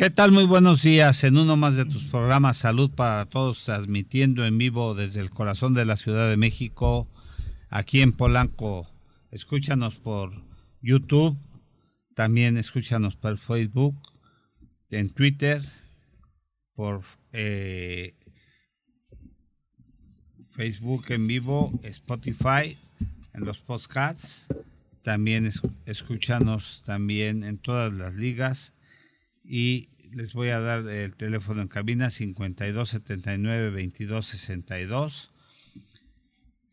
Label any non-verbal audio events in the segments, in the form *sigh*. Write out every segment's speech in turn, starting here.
¿Qué tal? Muy buenos días en uno más de tus programas Salud para Todos, transmitiendo en vivo desde el corazón de la Ciudad de México, aquí en Polanco. Escúchanos por YouTube, también escúchanos por Facebook, en Twitter, por eh, Facebook en vivo, Spotify, en los podcasts. También escúchanos también en todas las ligas y les voy a dar el teléfono en cabina 5279 2262.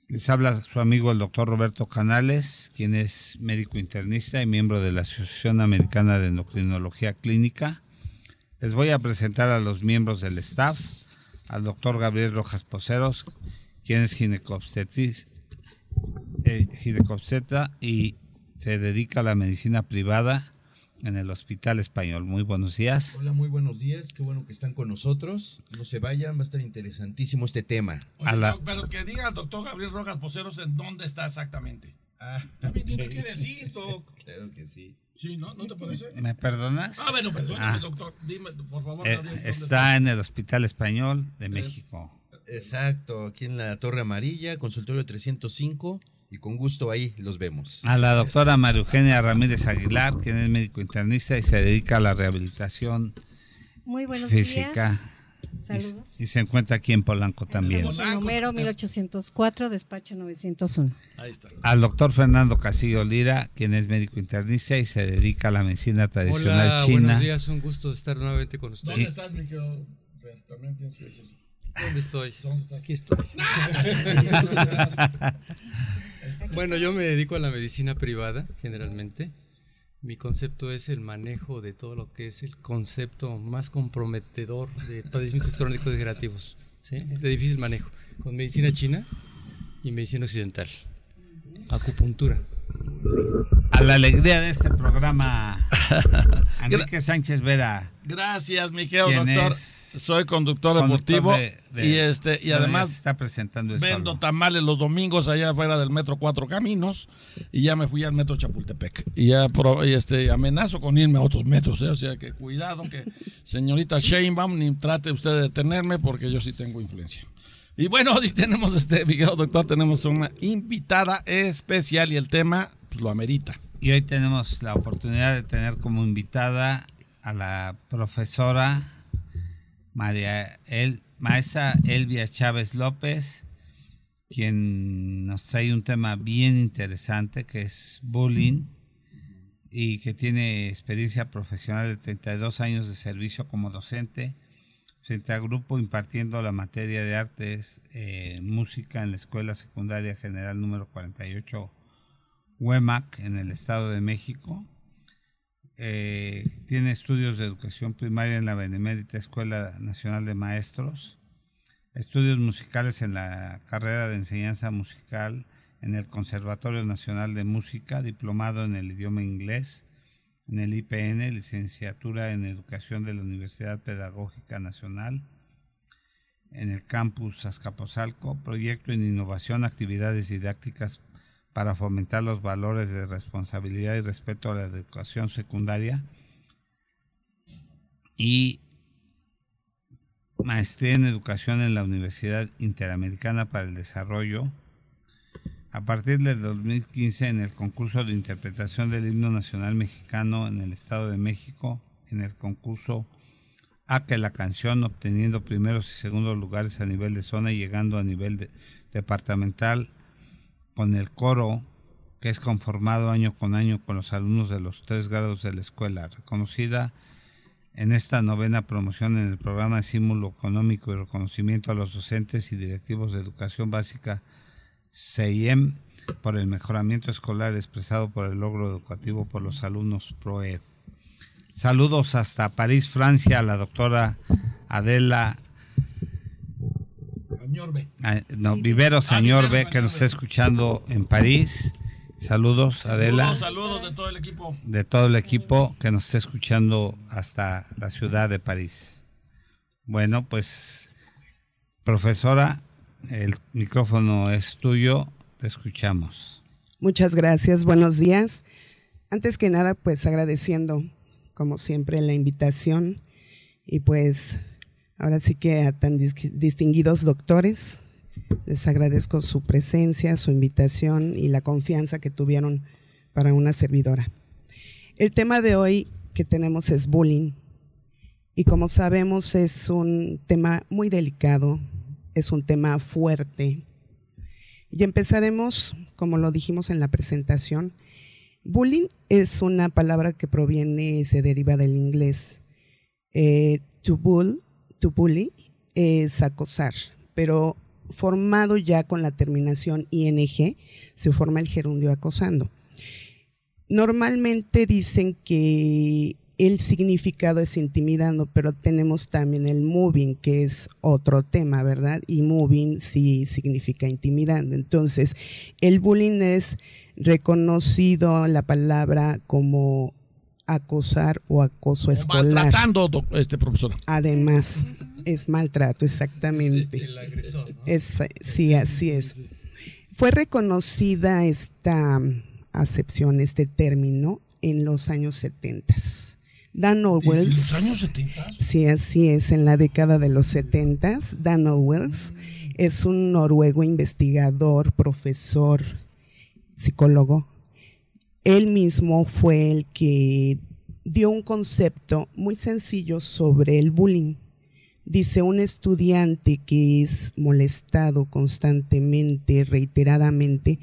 Les habla su amigo el doctor Roberto Canales, quien es médico internista y miembro de la Asociación Americana de Endocrinología Clínica. Les voy a presentar a los miembros del staff, al doctor Gabriel Rojas Poceros, quien es ginecobstetrista eh, y se dedica a la medicina privada en el Hospital Español. Muy buenos días. Hola, muy buenos días. Qué bueno que están con nosotros. No se vayan, va a estar interesantísimo este tema. pero que diga el doctor Gabriel Rojas Poceros en dónde está exactamente. Ah, también tiene que decir, doc. *laughs* Claro que sí. Sí, ¿no? ¿No te parece? ¿Me perdonas? Ah, bueno, perdóname, ah. doctor. Dime, por favor. Eh, está en el Hospital Español de México. Exacto, aquí en la Torre Amarilla, consultorio 305 y con gusto ahí los vemos. A la doctora María Eugenia Ramírez Aguilar, quien es médico internista y se dedica a la rehabilitación Muy buenos física. Días. Saludos. Y, se encuentra aquí en Polanco también. En número 1804, despacho 901. Ahí está. Al doctor Fernando Casillo Lira, quien es médico internista y se dedica a la medicina tradicional Hola, china. Buenos días, un gusto estar nuevamente con ustedes. ¿Dónde estás, mi También tienes que decir ¿Dónde estoy? ¿Dónde estás? Aquí estoy. *laughs* *laughs* bueno, yo me dedico a la medicina privada, generalmente. Mi concepto es el manejo de todo lo que es el concepto más comprometedor de padecimientos crónicos degenerativos, ¿sí? de difícil manejo, con medicina china y medicina occidental, acupuntura. A la alegría de este programa, *laughs* Enrique Sánchez Vera. Gracias, mi querido doctor. Soy conductor, deportivo y este y además está presentando vendo tamales los domingos allá afuera del metro Cuatro Caminos y ya me fui al metro Chapultepec y ya y este amenazo con irme a otros metros, ¿eh? o sea que cuidado que señorita Sheinbaum ni trate usted de detenerme porque yo sí tengo influencia. Y bueno, *laughs* hoy tenemos este, video doctor, tenemos una invitada especial y el tema pues, lo amerita. Y hoy tenemos la oportunidad de tener como invitada a la profesora María El, maestra Elvia Chávez López, quien nos trae un tema bien interesante que es bullying y que tiene experiencia profesional de 32 años de servicio como docente frente grupo impartiendo la materia de artes, eh, música en la Escuela Secundaria General número 48 WEMAC en el Estado de México. Eh, tiene estudios de educación primaria en la Benemérita Escuela Nacional de Maestros, estudios musicales en la carrera de enseñanza musical en el Conservatorio Nacional de Música, diplomado en el idioma inglés en el IPN, licenciatura en Educación de la Universidad Pedagógica Nacional, en el campus Azcapotzalco, proyecto en innovación, actividades didácticas para fomentar los valores de responsabilidad y respeto a la educación secundaria y maestría en educación en la Universidad Interamericana para el Desarrollo a partir del 2015 en el concurso de interpretación del himno nacional mexicano en el Estado de México, en el concurso A que la canción, obteniendo primeros y segundos lugares a nivel de zona y llegando a nivel departamental con el coro que es conformado año con año con los alumnos de los tres grados de la escuela, reconocida en esta novena promoción en el programa de estímulo económico y reconocimiento a los docentes y directivos de educación básica CIEM por el mejoramiento escolar expresado por el logro educativo por los alumnos PROED. Saludos hasta París, Francia, a la doctora Adela ah, no, Vivero Señorbe, ah, que nos está escuchando en París. Saludos, Adela. Saludos, de todo el equipo. De todo el equipo que nos está escuchando hasta la ciudad de París. Bueno, pues, profesora, el micrófono es tuyo, te escuchamos. Muchas gracias, buenos días. Antes que nada, pues agradeciendo, como siempre, la invitación Y pues ahora sí que a tan distinguidos doctores les agradezco su presencia, su invitación y la confianza que tuvieron para una servidora. El tema de hoy que tenemos es bullying. Y como sabemos es un tema muy delicado, es un tema fuerte. Y empezaremos, como lo dijimos en la presentación, bullying es una palabra que proviene, se deriva del inglés. Eh, to, bull, to bully es acosar, pero formado ya con la terminación ing, se forma el gerundio acosando. Normalmente dicen que el significado es intimidando, pero tenemos también el moving, que es otro tema, ¿verdad? Y moving sí significa intimidando. Entonces, el bullying es reconocido la palabra como acosar o acoso escolar. Maltratando, este profesor. Además, es maltrato, exactamente. El agresor. ¿no? Es, sí, así es. Fue reconocida esta acepción, este término, en los años 70. Dan Wells. los años 70? Sí, así es, en la década de los 70. Dan Wells es un noruego investigador, profesor, psicólogo. Él mismo fue el que dio un concepto muy sencillo sobre el bullying. Dice, un estudiante que es molestado constantemente, reiteradamente,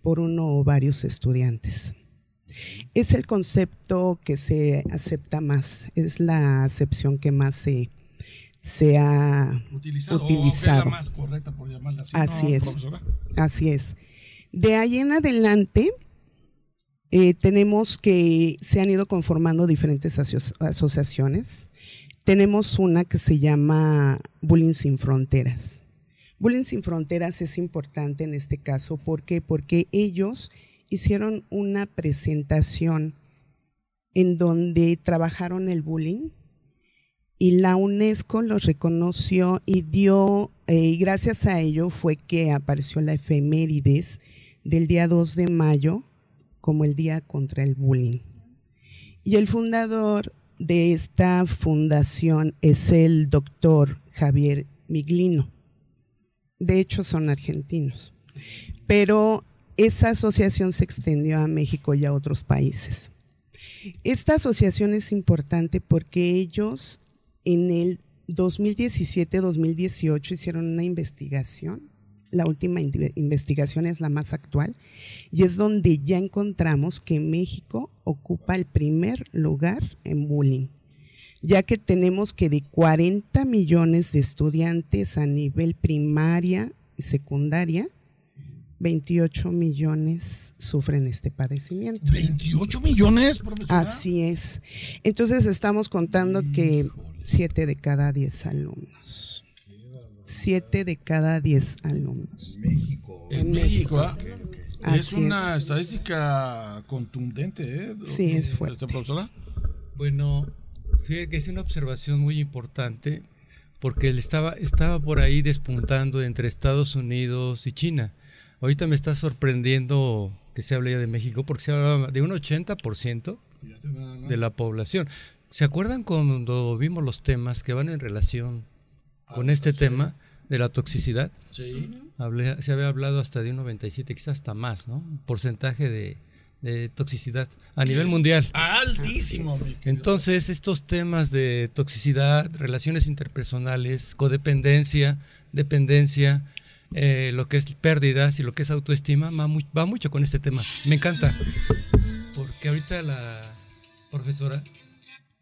por uno o varios estudiantes. Es el concepto que se acepta más, es la acepción que más se, se ha Utilizado. utilizado. O es la más correcta por llamarla así. Así ¿no, es. profesora? Así es. De ahí en adelante, eh, tenemos que se han ido conformando diferentes aso- asociaciones. Tenemos una que se llama Bullying Sin Fronteras. Bullying Sin Fronteras es importante en este caso. ¿Por qué? Porque ellos hicieron una presentación en donde trabajaron el bullying y la UNESCO los reconoció y dio, eh, y gracias a ello fue que apareció la efemérides del día 2 de mayo como el Día contra el Bullying. Y el fundador de esta fundación es el doctor Javier Miglino. De hecho, son argentinos. Pero esa asociación se extendió a México y a otros países. Esta asociación es importante porque ellos en el 2017-2018 hicieron una investigación. La última in- investigación es la más actual y es donde ya encontramos que México ocupa el primer lugar en bullying, ya que tenemos que de 40 millones de estudiantes a nivel primaria y secundaria, 28 millones sufren este padecimiento. 28 millones, profesora. Así es. Entonces estamos contando que 7 de cada 10 alumnos. 7 de cada 10 alumnos. México. En en México. ¿ah? Es Así una estadística contundente, ¿eh? Sí, es fuerte. Este, profesora. Bueno, sí, que es una observación muy importante porque él estaba, estaba por ahí despuntando entre Estados Unidos y China. Ahorita me está sorprendiendo que se hable ya de México porque se habla de un 80% de la población. ¿Se acuerdan cuando vimos los temas que van en relación con este tema de la toxicidad? Sí. Hablé- se había hablado hasta de un 97, quizás hasta más, ¿no? Porcentaje de, de toxicidad a nivel mundial. Altísimo. Entonces, estos temas de toxicidad, relaciones interpersonales, codependencia, dependencia, eh, lo que es pérdidas y lo que es autoestima, va, mu- va mucho con este tema. Me encanta. Porque ahorita la profesora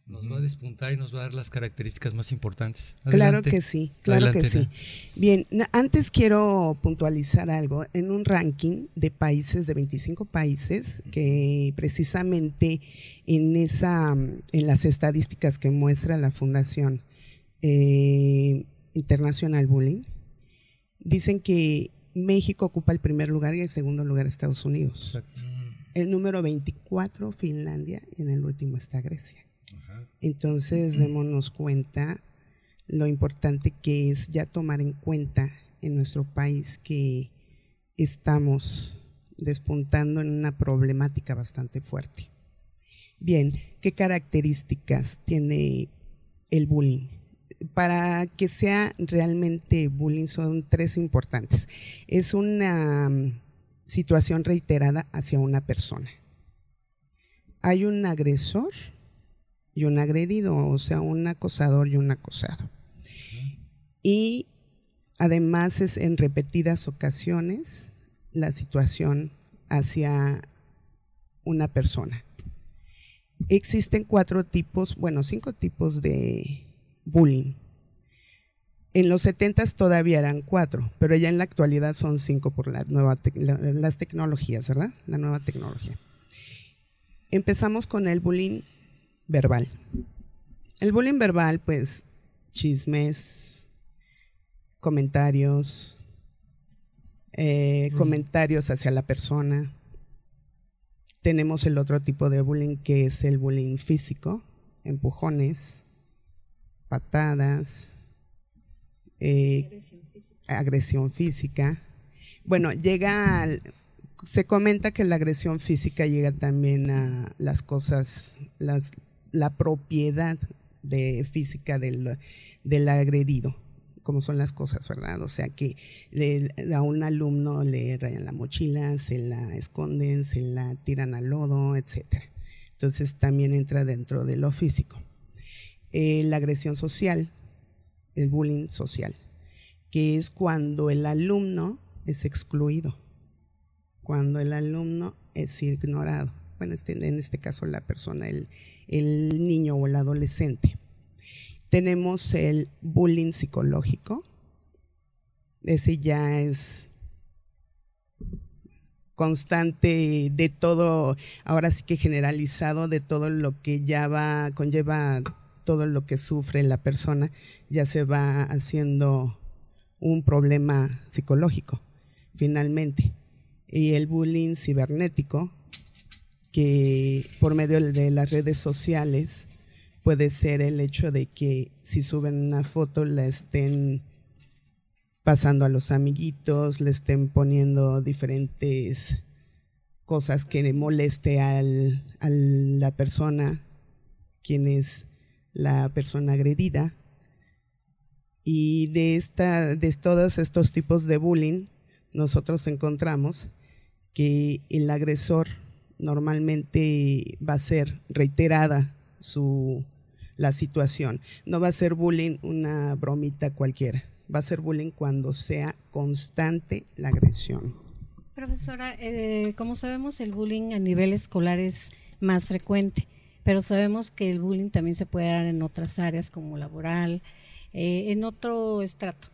nos va a despuntar y nos va a dar las características más importantes. Claro que sí, claro Adelante, que sí. Bien, antes quiero puntualizar algo. En un ranking de países, de 25 países, que precisamente en esa, en las estadísticas que muestra la Fundación eh, International Bullying, dicen que México ocupa el primer lugar y el segundo lugar Estados Unidos. Exacto. El número 24, Finlandia, y en el último está Grecia. Entonces, démonos cuenta lo importante que es ya tomar en cuenta en nuestro país que estamos despuntando en una problemática bastante fuerte. Bien, ¿qué características tiene el bullying. Para que sea realmente bullying son tres importantes. Es una mm, situación reiterada hacia una persona. Hay un agresor y un agredido, o sea, un acosador y un acosado. Y además es en repetidas ocasiones la situación hacia una persona. Existen cuatro tipos, bueno, cinco tipos de bullying. En los 70 todavía eran cuatro, pero ya en la actualidad son cinco por la nueva las tecnologías, ¿verdad? La nueva tecnología. Empezamos con el bullying verbal. El bullying verbal, pues, chismes, comentarios, eh, comentarios hacia la persona, tenemos el otro tipo de bullying que es el bullying físico, empujones, patadas, eh, agresión, física. Bueno, llega al, se comenta que la agresión física llega también a las cosas, las, la propiedad de física del, del agredido cómo son las cosas, ¿verdad? O sea que a un alumno le rayan la mochila, se la esconden, se la tiran al lodo, etc. Entonces también entra dentro de lo físico. Eh, la agresión social, el bullying social, que es cuando el alumno es excluido, cuando el alumno es ignorado. Bueno, este, en este caso la persona, el, el niño o el adolescente. Tenemos el bullying psicológico. Ese ya es constante de todo, ahora sí que generalizado de todo lo que ya va, conlleva todo lo que sufre la persona, ya se va haciendo un problema psicológico, finalmente. Y el bullying cibernético, que por medio de las redes sociales puede ser el hecho de que si suben una foto la estén pasando a los amiguitos, le estén poniendo diferentes cosas que moleste al, a la persona, quien es la persona agredida. Y de, esta, de todos estos tipos de bullying, nosotros encontramos que el agresor normalmente va a ser reiterada su la situación. No va a ser bullying una bromita cualquiera. Va a ser bullying cuando sea constante la agresión. Profesora, eh, como sabemos, el bullying a nivel escolar es más frecuente, pero sabemos que el bullying también se puede dar en otras áreas como laboral, eh, en otro estrato.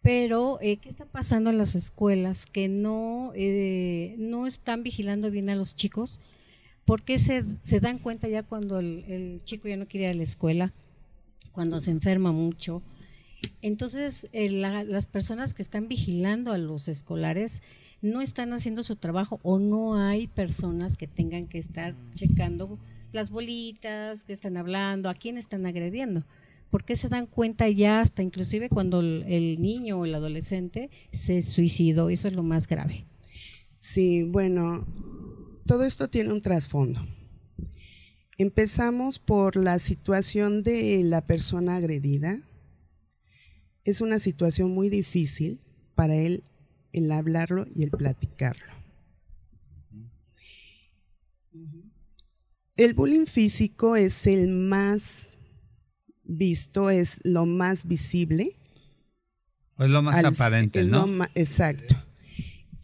Pero, eh, ¿qué está pasando en las escuelas que no, no están vigilando bien a los chicos? porque se, se dan cuenta ya cuando el, chico ya no quiere ir a la escuela, cuando se enferma mucho. Entonces, eh, las personas que están vigilando a los escolares no están haciendo su trabajo o no hay personas que tengan que estar checando las bolitas, que están hablando, a quién están agrediendo. porque se dan cuenta ya hasta inclusive cuando el niño o el adolescente se suicidó? Eso es lo más grave. Sí, bueno, todo esto tiene un trasfondo. Empezamos por la situación de la persona agredida. Es una situación muy difícil para él el hablarlo y el platicarlo. El bullying físico es el más visto, es lo más visible. Es lo más aparente, ¿no? exacto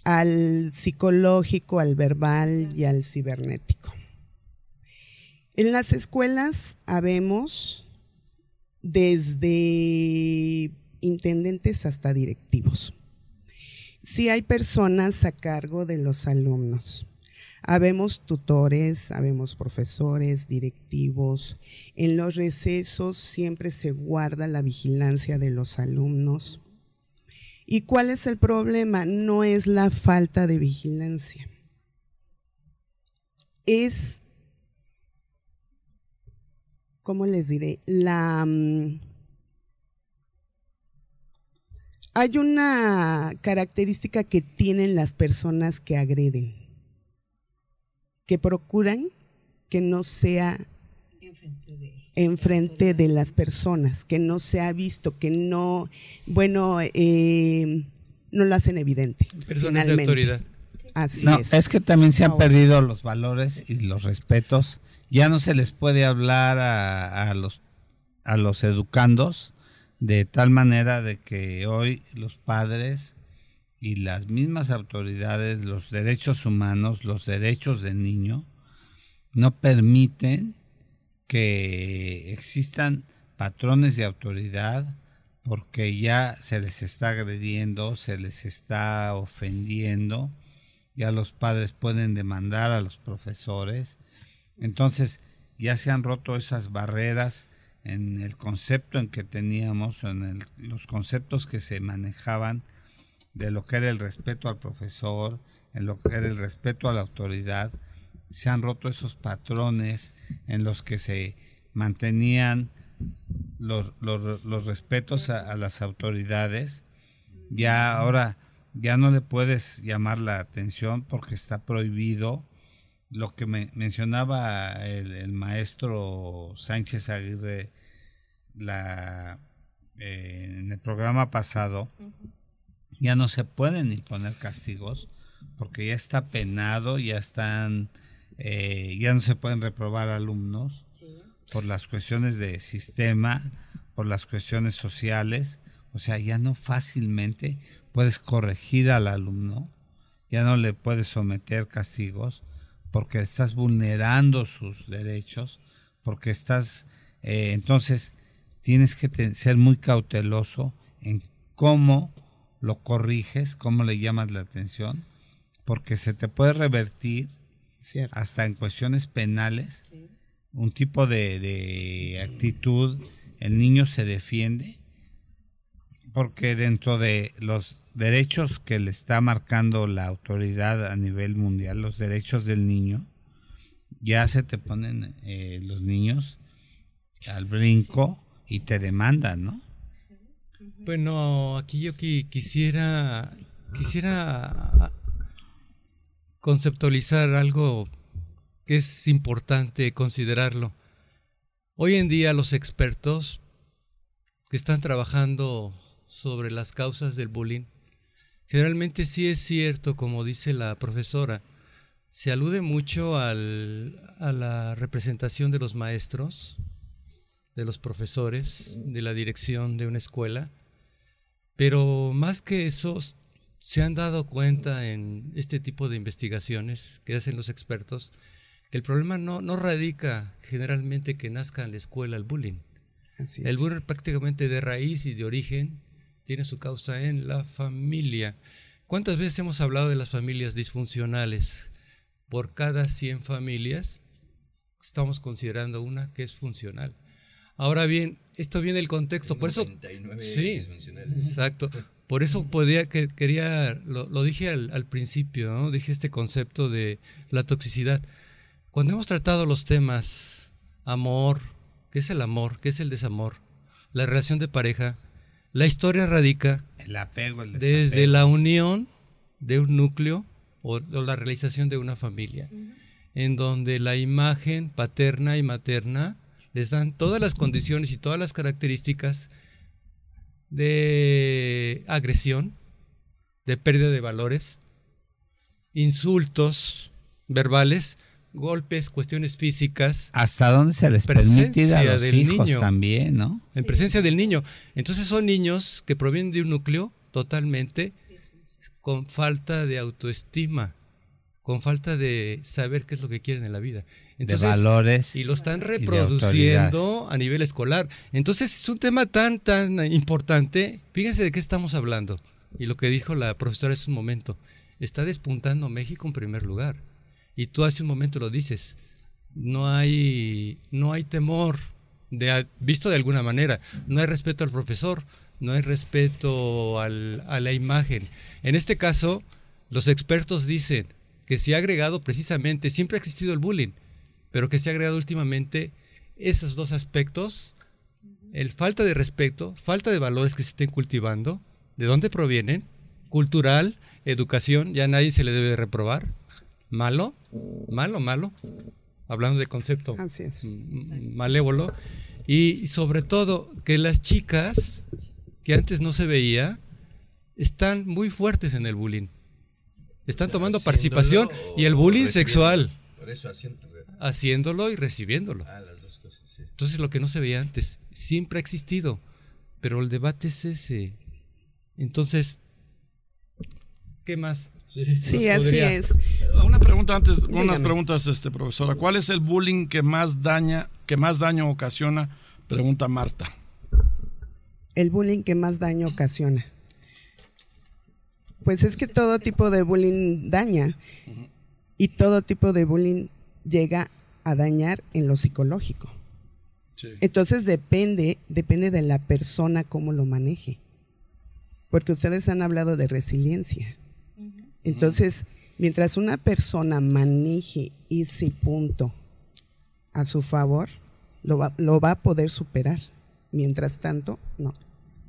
al psicológico, al verbal y al cibernético. En las escuelas habemos desde intendentes hasta directivos. Si hay personas a cargo de los alumnos. Habemos tutores, habemos profesores, directivos. En los recesos siempre se guarda la vigilancia de los alumnos. ¿Y cuál es el problema? No es la falta de vigilancia. Es, ¿cómo les diré? La... Mm, hay una característica que tienen las personas que agreden, que procuran que no sea enfrente de las personas, que no se ha visto, que no, bueno, eh, no lo hacen evidente. Personas de autoridad. Así No, es. es que también se han Ahora. perdido los valores y los respetos. Ya no se les puede hablar a, a los a los educandos de tal manera de que hoy los padres y las mismas autoridades, los derechos humanos, los derechos del niño, no permiten que existan patrones de autoridad porque ya se les está agrediendo, se les está ofendiendo, ya los padres pueden demandar a los profesores. Entonces ya se han roto esas barreras en el concepto en que teníamos, en el- los conceptos que se manejaban de lo que era el respeto al profesor, en lo que era el respeto a la autoridad, se han roto esos patrones en los que se mantenían los, los- respetos a, las autoridades. Ya ahora ya no le puedes llamar la atención porque está prohibido lo que me mencionaba el, maestro Sánchez Aguirre eh, en el programa pasado, ya no se pueden imponer castigos porque ya está penado, ya están, eh, ya no se pueden reprobar alumnos por las cuestiones de sistema, por las cuestiones sociales, o sea, ya no fácilmente puedes corregir al alumno, ya no le puedes someter castigos porque estás vulnerando sus derechos, porque estás, eh, entonces tienes que ser muy cauteloso en cómo lo corriges, cómo le llamas la atención, porque se te puede revertir Cierto. hasta en cuestiones penales, un tipo de, de actitud, el niño se defiende, porque dentro de los derechos que le está marcando la autoridad a nivel mundial, los derechos del niño, ya se te ponen eh, los niños al brinco y te demandan, ¿no? Bueno, aquí yo qui- quisiera quisiera conceptualizar algo que es importante considerarlo. Hoy en día los expertos que están trabajando sobre las causas del bullying, generalmente sí es cierto, como dice la profesora, se alude mucho al- a la representación de los maestros, de los profesores, de la dirección de una escuela, pero más que eso, se han dado cuenta en este tipo de investigaciones que hacen los expertos que el problema no, no radica generalmente que nazca en la escuela el bullying. Así El bullying prácticamente de raíz y de origen tiene su causa en la familia. ¿Cuántas veces hemos hablado de las familias disfuncionales? Por cada 100 familias estamos considerando una que es funcional. Ahora bien, esto viene del contexto, por eso 99 sí, disfuncionales. exacto. Por eso podía que quería lo, lo dije al, al principio, ¿no? Dije este concepto de la toxicidad. Cuando hemos tratado los temas amor, ¿qué es el amor? ¿Qué es el desamor? La relación de pareja, la historia radica El apego, el desde la unión de un núcleo o, o la realización de una familia, en donde la imagen paterna y materna les dan todas las condiciones y todas las características de agresión, de pérdida de valores, insultos verbales, golpes, cuestiones físicas, hasta dónde se les permite ir a Presencia los del hijos niño. también, ¿no? en presencia del niño. Entonces son niños que provienen de un núcleo totalmente con falta de autoestima, con falta de saber qué es lo que quieren en la vida. Entonces, de valores. y lo están reproduciendo a nivel escolar. Entonces es un tema tan, tan importante. Fíjense de qué estamos hablando. Y lo que dijo la profesora hace un momento. Está despuntando México en primer lugar. Y tú hace un momento lo dices. No hay, no hay temor, de, visto de alguna manera. No hay respeto al profesor, no hay respeto al- a la imagen. En este caso, los expertos dicen que se ha agregado precisamente, siempre ha existido el bullying, pero que se ha agregado últimamente esos dos aspectos, el falta de respeto, falta de valores que se estén cultivando, de dónde provienen, cultural, educación, ya nadie se le debe de reprobar, malo, malo, malo, hablando de concepto Así es. malévolo, y sobre todo que las chicas, que antes no se veía, están muy fuertes en el bullying. Están tomando participación y el bullying sexual, Por eso haciendo. Haciéndolo y recibiéndolo. Ah, las dos cosas, sí. Entonces lo que no se veía antes siempre ha existido, pero el debate es ese. Entonces, ¿qué más? Sí, Nos así es. Una pregunta antes, unas preguntas, este profesora. ¿Cuál es el bullying que más daña, que más daño ocasiona? Pregunta Marta. El bullying que más daño ocasiona. Pues es que todo tipo de bullying daña y todo tipo de bullying llega a dañar en lo psicológico. Entonces depende, depende de la persona cómo lo maneje. Porque ustedes han hablado de resiliencia. Entonces, mientras una persona maneje ese punto a su favor, lo va, lo va a poder superar. Mientras tanto, no.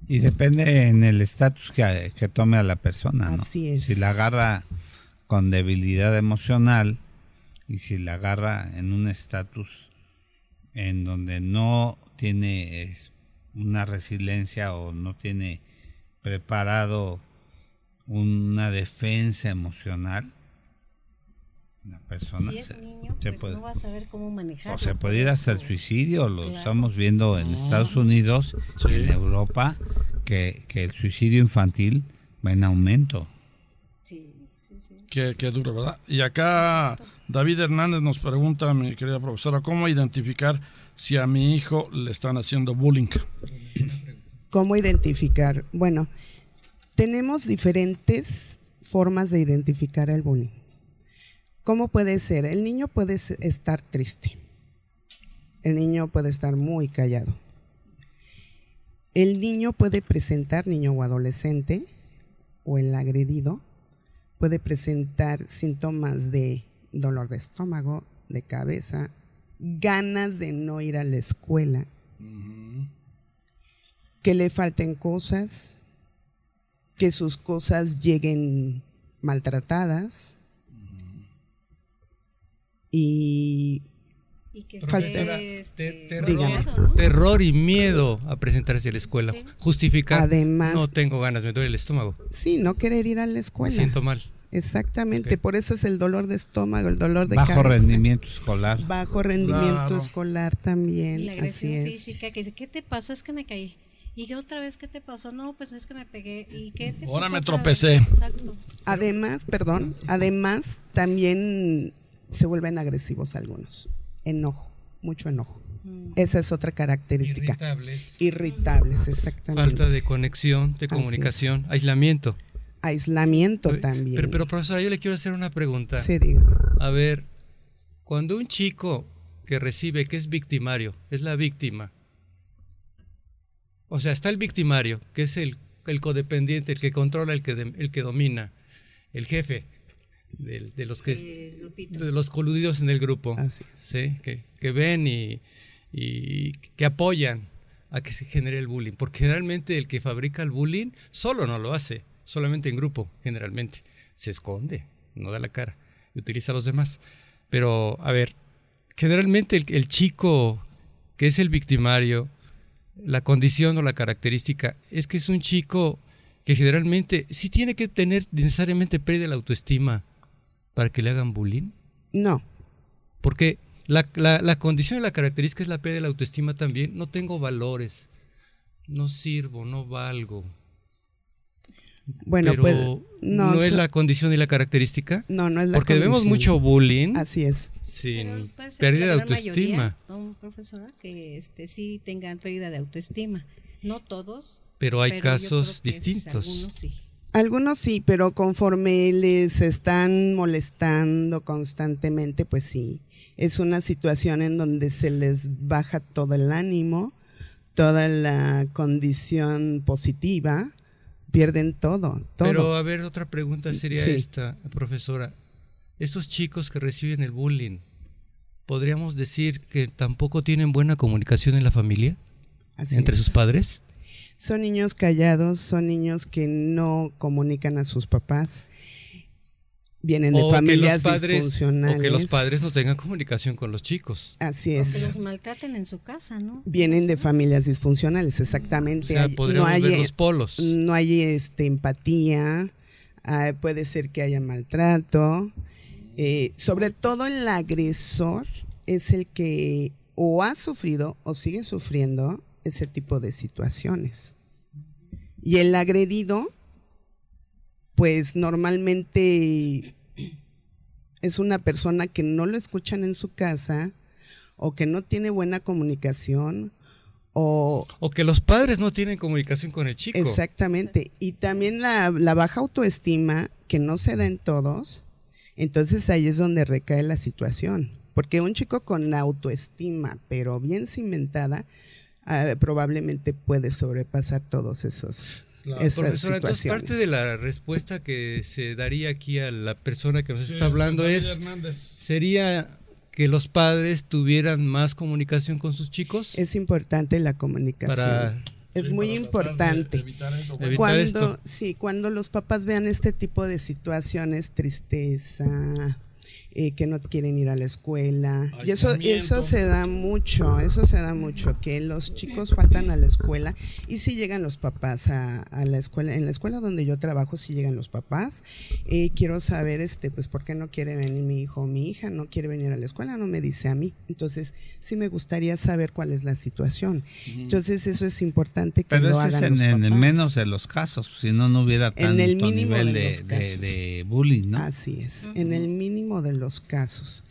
Y depende en el estatus que, que tome a la persona, ¿no? Así es. Si la agarra con debilidad emocional y si la agarra en un estatus en donde no tiene es, una resiliencia o no tiene preparado una defensa emocional, la persona Si es se, niño, se pues puede, no va a saber cómo manejarlo. o se puede ir hasta el suicidio, lo Claro. estamos viendo en Estados Unidos y en Europa, que, que el suicidio infantil va en aumento. Qué, qué duro, ¿verdad? Y acá David Hernández nos pregunta, mi querida profesora, ¿cómo identificar si a mi hijo le están haciendo bullying? ¿Cómo identificar? Bueno, tenemos diferentes formas de identificar el bullying. ¿Cómo puede ser? El niño puede estar triste. El niño puede estar muy callado. El niño puede presentar, niño o adolescente, o el agredido, puede presentar síntomas de dolor de estómago, de cabeza, ganas de no ir a la escuela, que le falten cosas, que sus cosas lleguen maltratadas y Y que Falta- esté, este, Te- terror, rodeado, ¿no? terror y miedo a presentarse a la escuela. Sí. Justificar. Además- no tengo ganas, me duele el estómago. sí, no querer ir a la Me escuela. siento mal. Exactamente, por eso es el dolor de estómago, el dolor de Bajo cabeza. rendimiento escolar. Bajo rendimiento Claro. escolar también, Y la así agresión es. física, que dice, ¿qué te pasó? Es que me caí. ¿Y qué otra vez qué te pasó? No, pues es que me pegué. ¿Y qué te Ahora pasó me tropecé. vez? Exacto. Además, perdón, además también se vuelven agresivos algunos. Enojo, mucho enojo. Mm. Esa es otra característica. Irritables. Irritables, exactamente. Falta de conexión, de comunicación, aislamiento. Aislamiento Pero- también. Pero, pero, profesora, yo le quiero hacer una pregunta. Sí, digo. A ver, cuando un chico que recibe, que es victimario, es la víctima. O sea, está el victimario, que es el, el codependiente, el que controla, el que, de- el que domina, el jefe del- de, los que Eh, de los coludidos en el grupo, Así es. ¿sí? que, que ven y, y que apoyan a que se genere el bullying. Porque generalmente el que fabrica el bullying solo no lo hace, solamente en grupo, generalmente. Se esconde, no da la cara y utiliza a los demás. Pero, a ver, generalmente el, el chico que es el victimario, la condición o la característica es que es un chico que generalmente sí tiene que tener necesariamente pérdida de la autoestima para que le hagan bullying. No, Porque la, la- la condición y la característica es la pérdida de la autoestima también. No tengo valores, no sirvo, no valgo. bueno, pero pues no, no, es la condición y la característica. no, no es la Porque vemos mucho bullying Así es. Sin pérdida de autoestima. mayoría, ¿no, profesora? Que este, sí tengan pérdida de autoestima. No todos. Pero hay pero casos distintos. algunos sí. Algunos sí, pero conforme les están molestando constantemente, pues sí, es una situación en donde se les baja todo el ánimo, toda la condición positiva, pierden todo, todo. Pero a ver, otra pregunta sería Sí. esta, profesora. Esos chicos que reciben el bullying, ¿podríamos decir que tampoco tienen buena comunicación en la familia? Así ¿Entre es. sus padres? Son niños callados, son niños que no comunican a sus papás. vienen de O que familias los padres, disfuncionales. o que los padres no tengan comunicación con los chicos. Así Que es. los maltraten en su casa, ¿no? Vienen de familias disfuncionales, O exactamente. sea, Hay- podríamos no hay, ver los polos. no hay este, empatía, ah, puede ser que haya maltrato. eh, sobre todo el agresor es el que o ha sufrido o sigue sufriendo ese tipo de situaciones. Y el agredido, pues normalmente es una persona que no lo escuchan en su casa o que no tiene buena comunicación o O que los padres no tienen comunicación con el chico. Exactamente. Y también la, la baja autoestima, que no se da en todos, entonces ahí es donde recae la situación. Porque un chico con autoestima, pero bien cimentada, ah, probablemente puede sobrepasar todos esos esas Profesora, entonces parte de la respuesta que se daría aquí a la persona que nos está hablando es, sería que los padres tuvieran más comunicación con sus chicos. Es importante la comunicación. Para- es muy importante. Evitar cuando, esto. Sí, cuando los papás vean este tipo de situaciones, tristeza, eh, que no quieren ir a la escuela. Y eso, eso se da mucho, eso se da mucho, que los chicos faltan a la escuela y si llegan los papás a, a la escuela, en la escuela donde yo trabajo, si llegan los papás, eh, quiero saber, este, pues, ¿por qué no quiere venir mi hijo o mi hija? No quiere venir a la escuela, no me dice a mí. Entonces, sí me gustaría saber cuál es la situación. Entonces, eso es importante que Pero lo ese es hagan en, los en el papás. menos de los casos, si no, no hubiera En tanto el mínimo nivel de de, los de- casos. de bullying, ¿no? Así es, en el mínimo de los casos.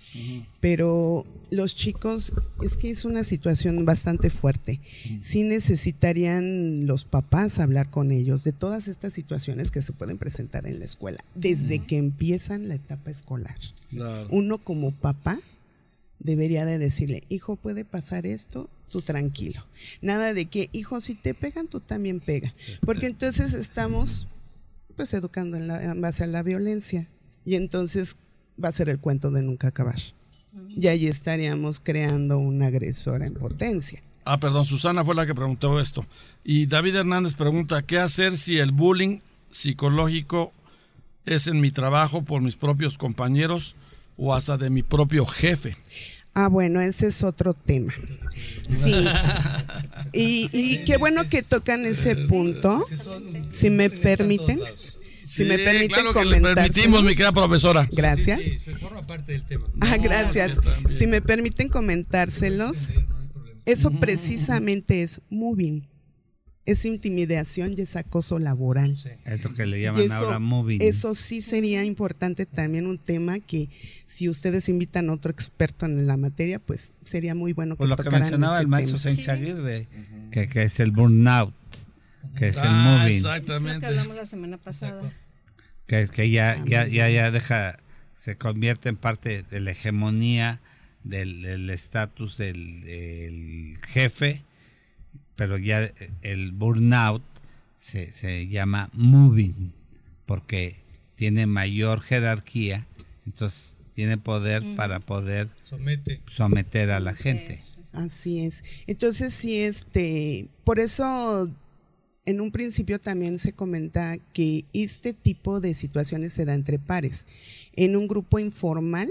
Pero los chicos, es que es una situación bastante fuerte. Sí necesitarían los papás hablar con ellos de todas estas situaciones que se pueden presentar en la escuela, desde que empiezan la etapa escolar. Uno como papá debería de decirle, hijo, puede pasar esto, tú tranquilo. Nada de que, hijo, si te pegan, tú también pega. Porque entonces estamos pues educando en, la- en base a la violencia. Y entonces va a ser el cuento de nunca acabar. Y ahí estaríamos creando una agresora en potencia. Ah, perdón, Susana fue la que preguntó esto. Y David Hernández pregunta, ¿qué hacer si el bullying psicológico es en mi trabajo por mis propios compañeros o hasta de mi propio jefe? Ah, bueno, ese es otro tema. Sí. *laughs* Y, y qué bueno que tocan ese punto. Si me permiten. Si me permiten claro que le comentárselos. permitimos, mi querida profesora. Gracias. Sí, forma parte del tema. Ah, gracias. Si me permiten comentárselos, eso precisamente es moving. Es intimidación y es acoso laboral. Es lo que le llaman eso, ahora moving. eso sí sería importante también un tema que si ustedes invitan a otro experto en la materia, pues sería muy bueno que Pues lo que mencionaba ese el maestro. Sánchez Aguirre, que, que es el burnout, que es el Ah, moving, Es lo que exactamente. hablamos la semana pasada. que, que ya, ya, ya, ya deja, se convierte en parte de la hegemonía del estatus del, del jefe, pero ya el burnout se, se llama moving, porque tiene mayor jerarquía, entonces tiene poder para poder Somete. someter a la gente. Así es. Entonces sí, este, por eso en un principio también se comenta que este tipo de situaciones se da entre pares. En un grupo informal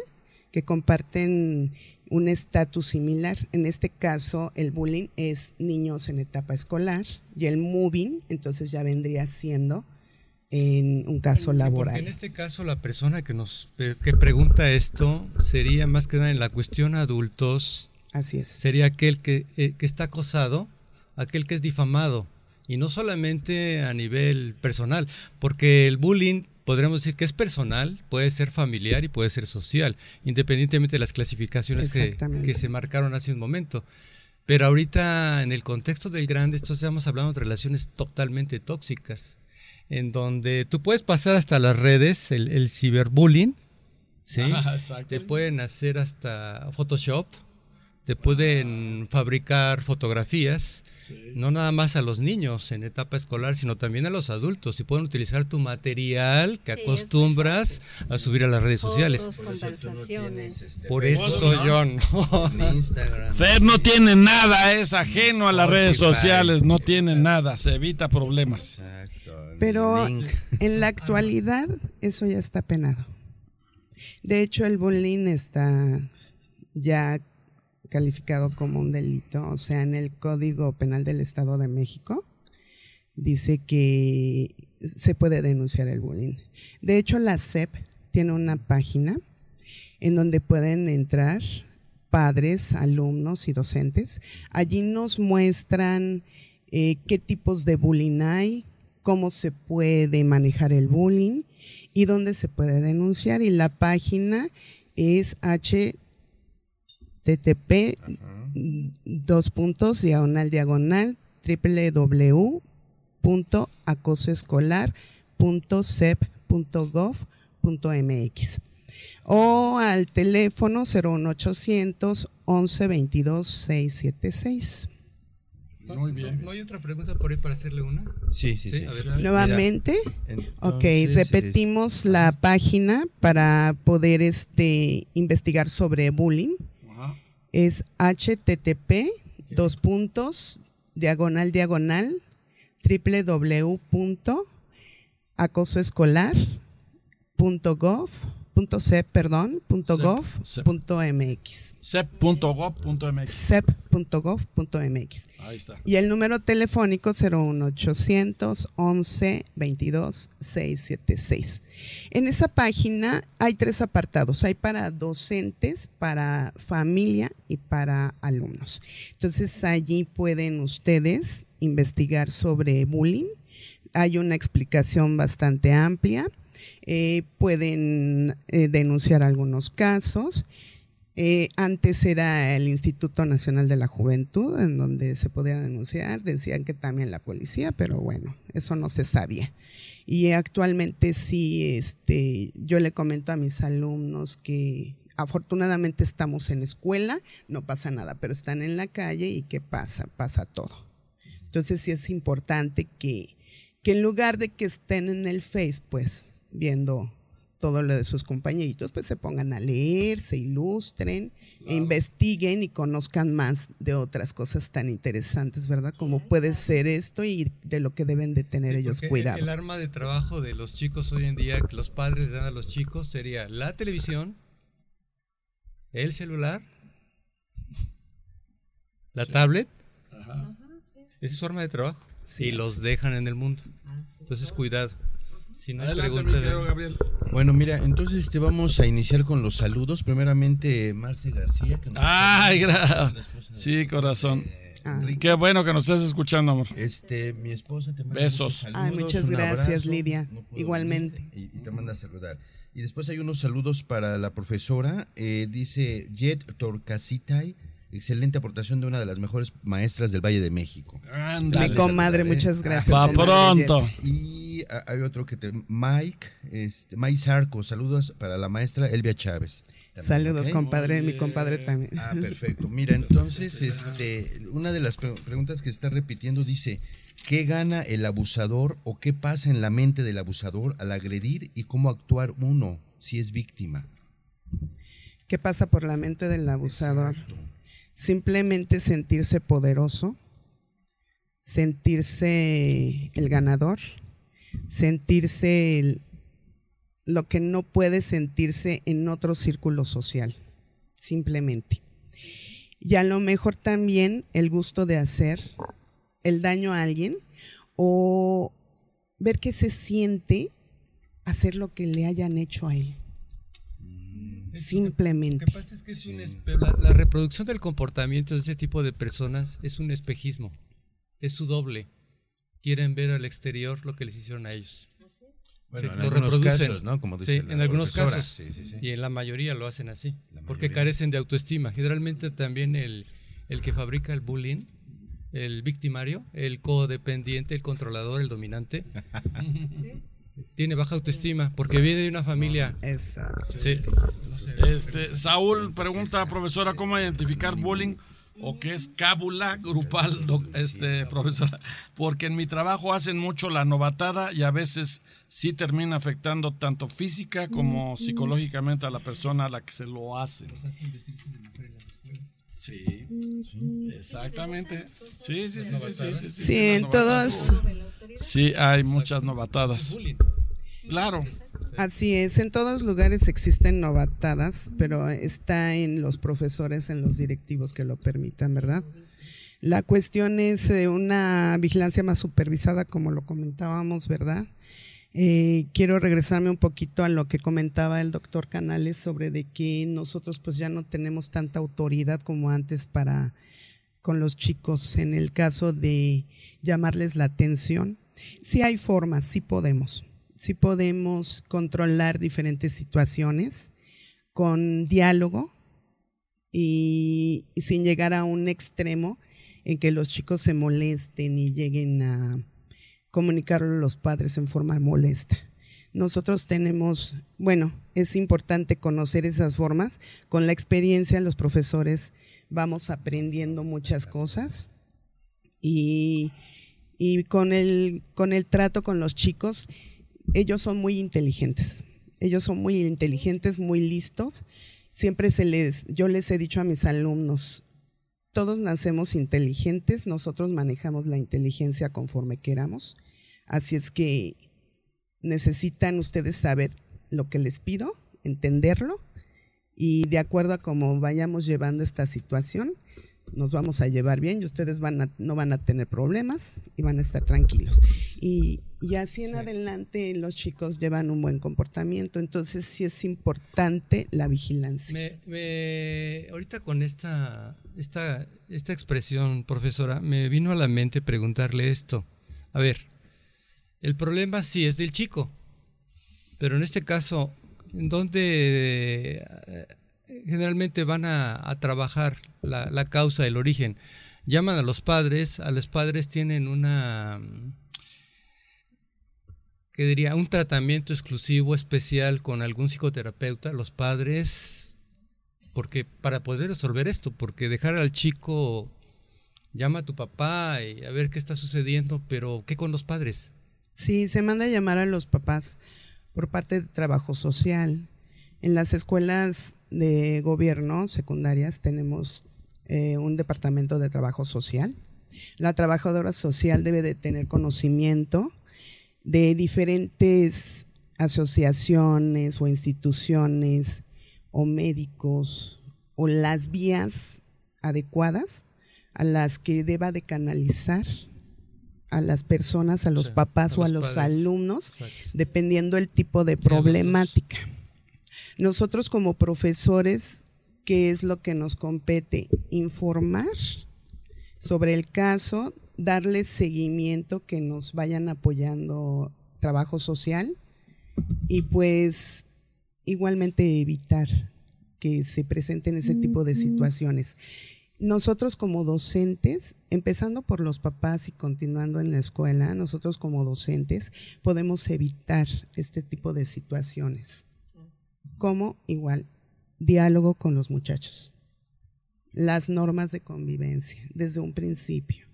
que comparten un estatus similar. En este caso, el bullying es niños en etapa escolar y el moving, entonces ya vendría siendo en un caso Porque en laboral. este caso la persona que nos eh, que pregunta esto sería más que nada en la cuestión adultos, Así es. sería aquel que, eh, que está acosado, aquel que es difamado, y no solamente a nivel personal, porque el bullying podríamos decir que es personal, puede ser familiar y puede ser social, independientemente de las clasificaciones que, que se marcaron hace un momento. Pero ahorita en el contexto del grande, esto estamos hablando de relaciones totalmente tóxicas, en donde tú puedes pasar hasta las redes, el, el ciberbullying, ¿sí? *laughs* Te pueden hacer hasta Photoshop, te pueden fabricar fotografías, no nada más a los niños en etapa escolar, sino también a los adultos, y pueden utilizar tu material que Sí, acostumbras a subir a las redes sociales. Fotos, conversaciones. Por eso yo no. Instagram. Fer no tiene nada, es ajeno a las redes sociales, no tiene nada, se evita problemas. Exacto. Pero Link. en la actualidad eso ya está penado. De hecho, el bullying está ya calificado como un delito, o sea, en el Código Penal del Estado de México dice que se puede denunciar el bullying. De hecho, la SEP tiene una página en donde pueden entrar padres, alumnos y docentes. Allí nos muestran eh, qué tipos de bullying hay, cómo se puede manejar el bullying y dónde se puede denunciar. Y la página es http dos puntos diagonal diagonal www.acosoescolar.cep.gov.mx o al teléfono 01800 11 22 676. Muy bien. ¿No hay otra pregunta por ahí para hacerle una? Sí, sí, sí. a ver. Nuevamente, Entonces, ok, repetimos la página para poder este, investigar sobre bullying. Es http dos puntos diagonal diagonal www.acosoescolar.gov.cep, perdón, punto gov, punto mx. cep.gov.mx. cep.gov.mx. Ahí está. Y el número telefónico 01800 11 22 676. En esa página hay tres apartados. Hay para docentes, para familia y para alumnos. Entonces allí pueden ustedes investigar sobre bullying. Hay una explicación bastante amplia. Eh, pueden eh, denunciar algunos casos. Eh, antes era el Instituto Nacional de la Juventud, en donde se podía denunciar. Decían que también la policía, pero bueno, eso no se sabía. Y actualmente sí, este, yo le comento a mis alumnos que afortunadamente estamos en escuela, no pasa nada, pero están en la calle y ¿qué pasa? Pasa todo. Entonces sí es importante que, que en lugar de que estén en el Face, pues viendo todo lo de sus compañeritos, pues se pongan a leer, se ilustren, e investiguen y conozcan más de otras cosas tan interesantes, ¿verdad? Como puede ser esto y de lo que deben de tener Sí, ellos cuidado. El arma de trabajo de los chicos hoy en día, que los padres dan a los chicos, sería la televisión, el celular, la tablet. Esa es su arma de trabajo. Sí, y los dejan en el mundo. Entonces, cuidado. Si no Adelante, mi preguntas. querido Gabriel. Bueno, mira, entonces este, vamos a iniciar con los saludos. Primeramente, Marce García. Que nos Ay, saluda, gra- la esposa de- Sí, corazón. Ah. Enrique. Qué bueno que nos estés escuchando, amor. Este, mi esposa te manda Besos. muchos Ay, saludos, muchas gracias, abrazo. Lidia. Igualmente. Y, y te manda a saludar. Y después hay unos saludos para la profesora. eh, dice Jet Torcasitay. Excelente aportación de una de las mejores maestras del Valle de México. Ándale. Mi comadre, muchas gracias. Jet. pronto. Y hay otro que te. Mike, este, Mike Sarco. Saludos para la maestra Elvia Chávez. También, Saludos, compadre, mi compadre también. Ah, *laughs* perfecto. Mira, entonces, este, una de las pre- preguntas que está repitiendo dice, ¿qué gana el abusador o qué pasa en la mente del abusador al agredir y cómo actuar uno si es víctima? ¿Qué pasa por la mente del abusador? Simplemente sentirse poderoso, sentirse el ganador, sentirse el- lo que no puede sentirse en otro círculo social, simplemente. Y a lo mejor también el gusto de hacer el daño a alguien o ver que se siente hacer lo que le hayan hecho a él. Simplemente. Lo que pasa es que es un la, la reproducción del comportamiento de ese tipo de personas es un espejismo. Es su doble. Quieren ver al exterior lo que les hicieron a ellos. Bueno, Sí, en lo algunos reproducen. casos, ¿no? Como Sí, dice la en algunos profesora. casos. Sí, sí, sí. Y en la mayoría lo hacen así. Porque carecen de autoestima. Generalmente también el, el que fabrica el bullying, el victimario, el codependiente, el controlador, el dominante, *laughs* tiene baja autoestima porque viene de una familia. Exacto. Sí. Este, Saúl pregunta, profesora, ¿cómo identificar bullying o qué es cábula grupal, doc- este, profesora? Porque en mi trabajo hacen mucho la novatada y a veces sí termina afectando tanto física como psicológicamente a la persona a la que se lo hacen. Sí, exactamente. Sí, sí, sí, sí, sí, sí, sí, Sí, en novatadas. Sí, hay muchas novatadas. Claro. Así es, en todos lugares existen novatadas, pero está en los profesores, en los directivos que lo permitan, ¿verdad? La cuestión es eh, una vigilancia más supervisada, como lo comentábamos, ¿verdad? Eh, quiero regresarme un poquito a lo que comentaba el doctor Canales sobre de que nosotros pues ya no tenemos tanta autoridad como antes para con los chicos en el caso de llamarles la atención. Sí hay formas, sí podemos. Sí podemos controlar diferentes situaciones con diálogo y, sin llegar a un extremo en que los chicos se molesten y lleguen a comunicarlo a los padres en forma molesta. Nosotros tenemos, bueno, es importante conocer esas formas. Con la experiencia los profesores vamos aprendiendo muchas cosas y, y con, el, con el trato con los chicos, ellos son muy inteligentes. Ellos son muy inteligentes, muy listos. Siempre se les, yo les he dicho a mis alumnos, todos nacemos inteligentes, nosotros manejamos la inteligencia conforme queramos. Así es que necesitan ustedes saber lo que les pido, entenderlo y de acuerdo a cómo vayamos llevando esta situación, nos vamos a llevar bien y ustedes van no van a tener problemas y van a estar tranquilos. Y, así en adelante los chicos llevan un buen comportamiento, entonces sí es importante la vigilancia. Me, ahorita con esta, esta, esta expresión, profesora, me vino a la mente preguntarle esto. A ver, el problema sí es del chico, pero en este caso, ¿en dónde eh, generalmente van a, trabajar la, la, causa, el origen? Llaman a los padres, a los padres tienen una, ¿qué diría? Un tratamiento exclusivo, especial con algún psicoterapeuta, los padres, porque para poder resolver esto, porque dejar al chico, llama a tu papá y a ver qué está sucediendo, pero ¿qué con los padres? Sí, se manda a llamar a los papás por parte de trabajo social. En las escuelas de gobierno secundarias tenemos eh, un departamento de trabajo social. La trabajadora social debe de tener conocimiento de diferentes asociaciones o instituciones o médicos o las vías adecuadas a las que deba de canalizar a las personas, a los papás o a los alumnos, dependiendo el tipo de problemática. Nosotros como profesores, ¿qué es lo que nos compete? Informar sobre el caso, darle seguimiento, que nos vayan apoyando trabajo social y pues igualmente evitar que se presenten ese tipo de situaciones nosotros como docentes, empezando por los papás y continuando en la escuela, nosotros como docentes podemos evitar este tipo de situaciones. Como igual, diálogo con los muchachos. Las normas de convivencia desde un principio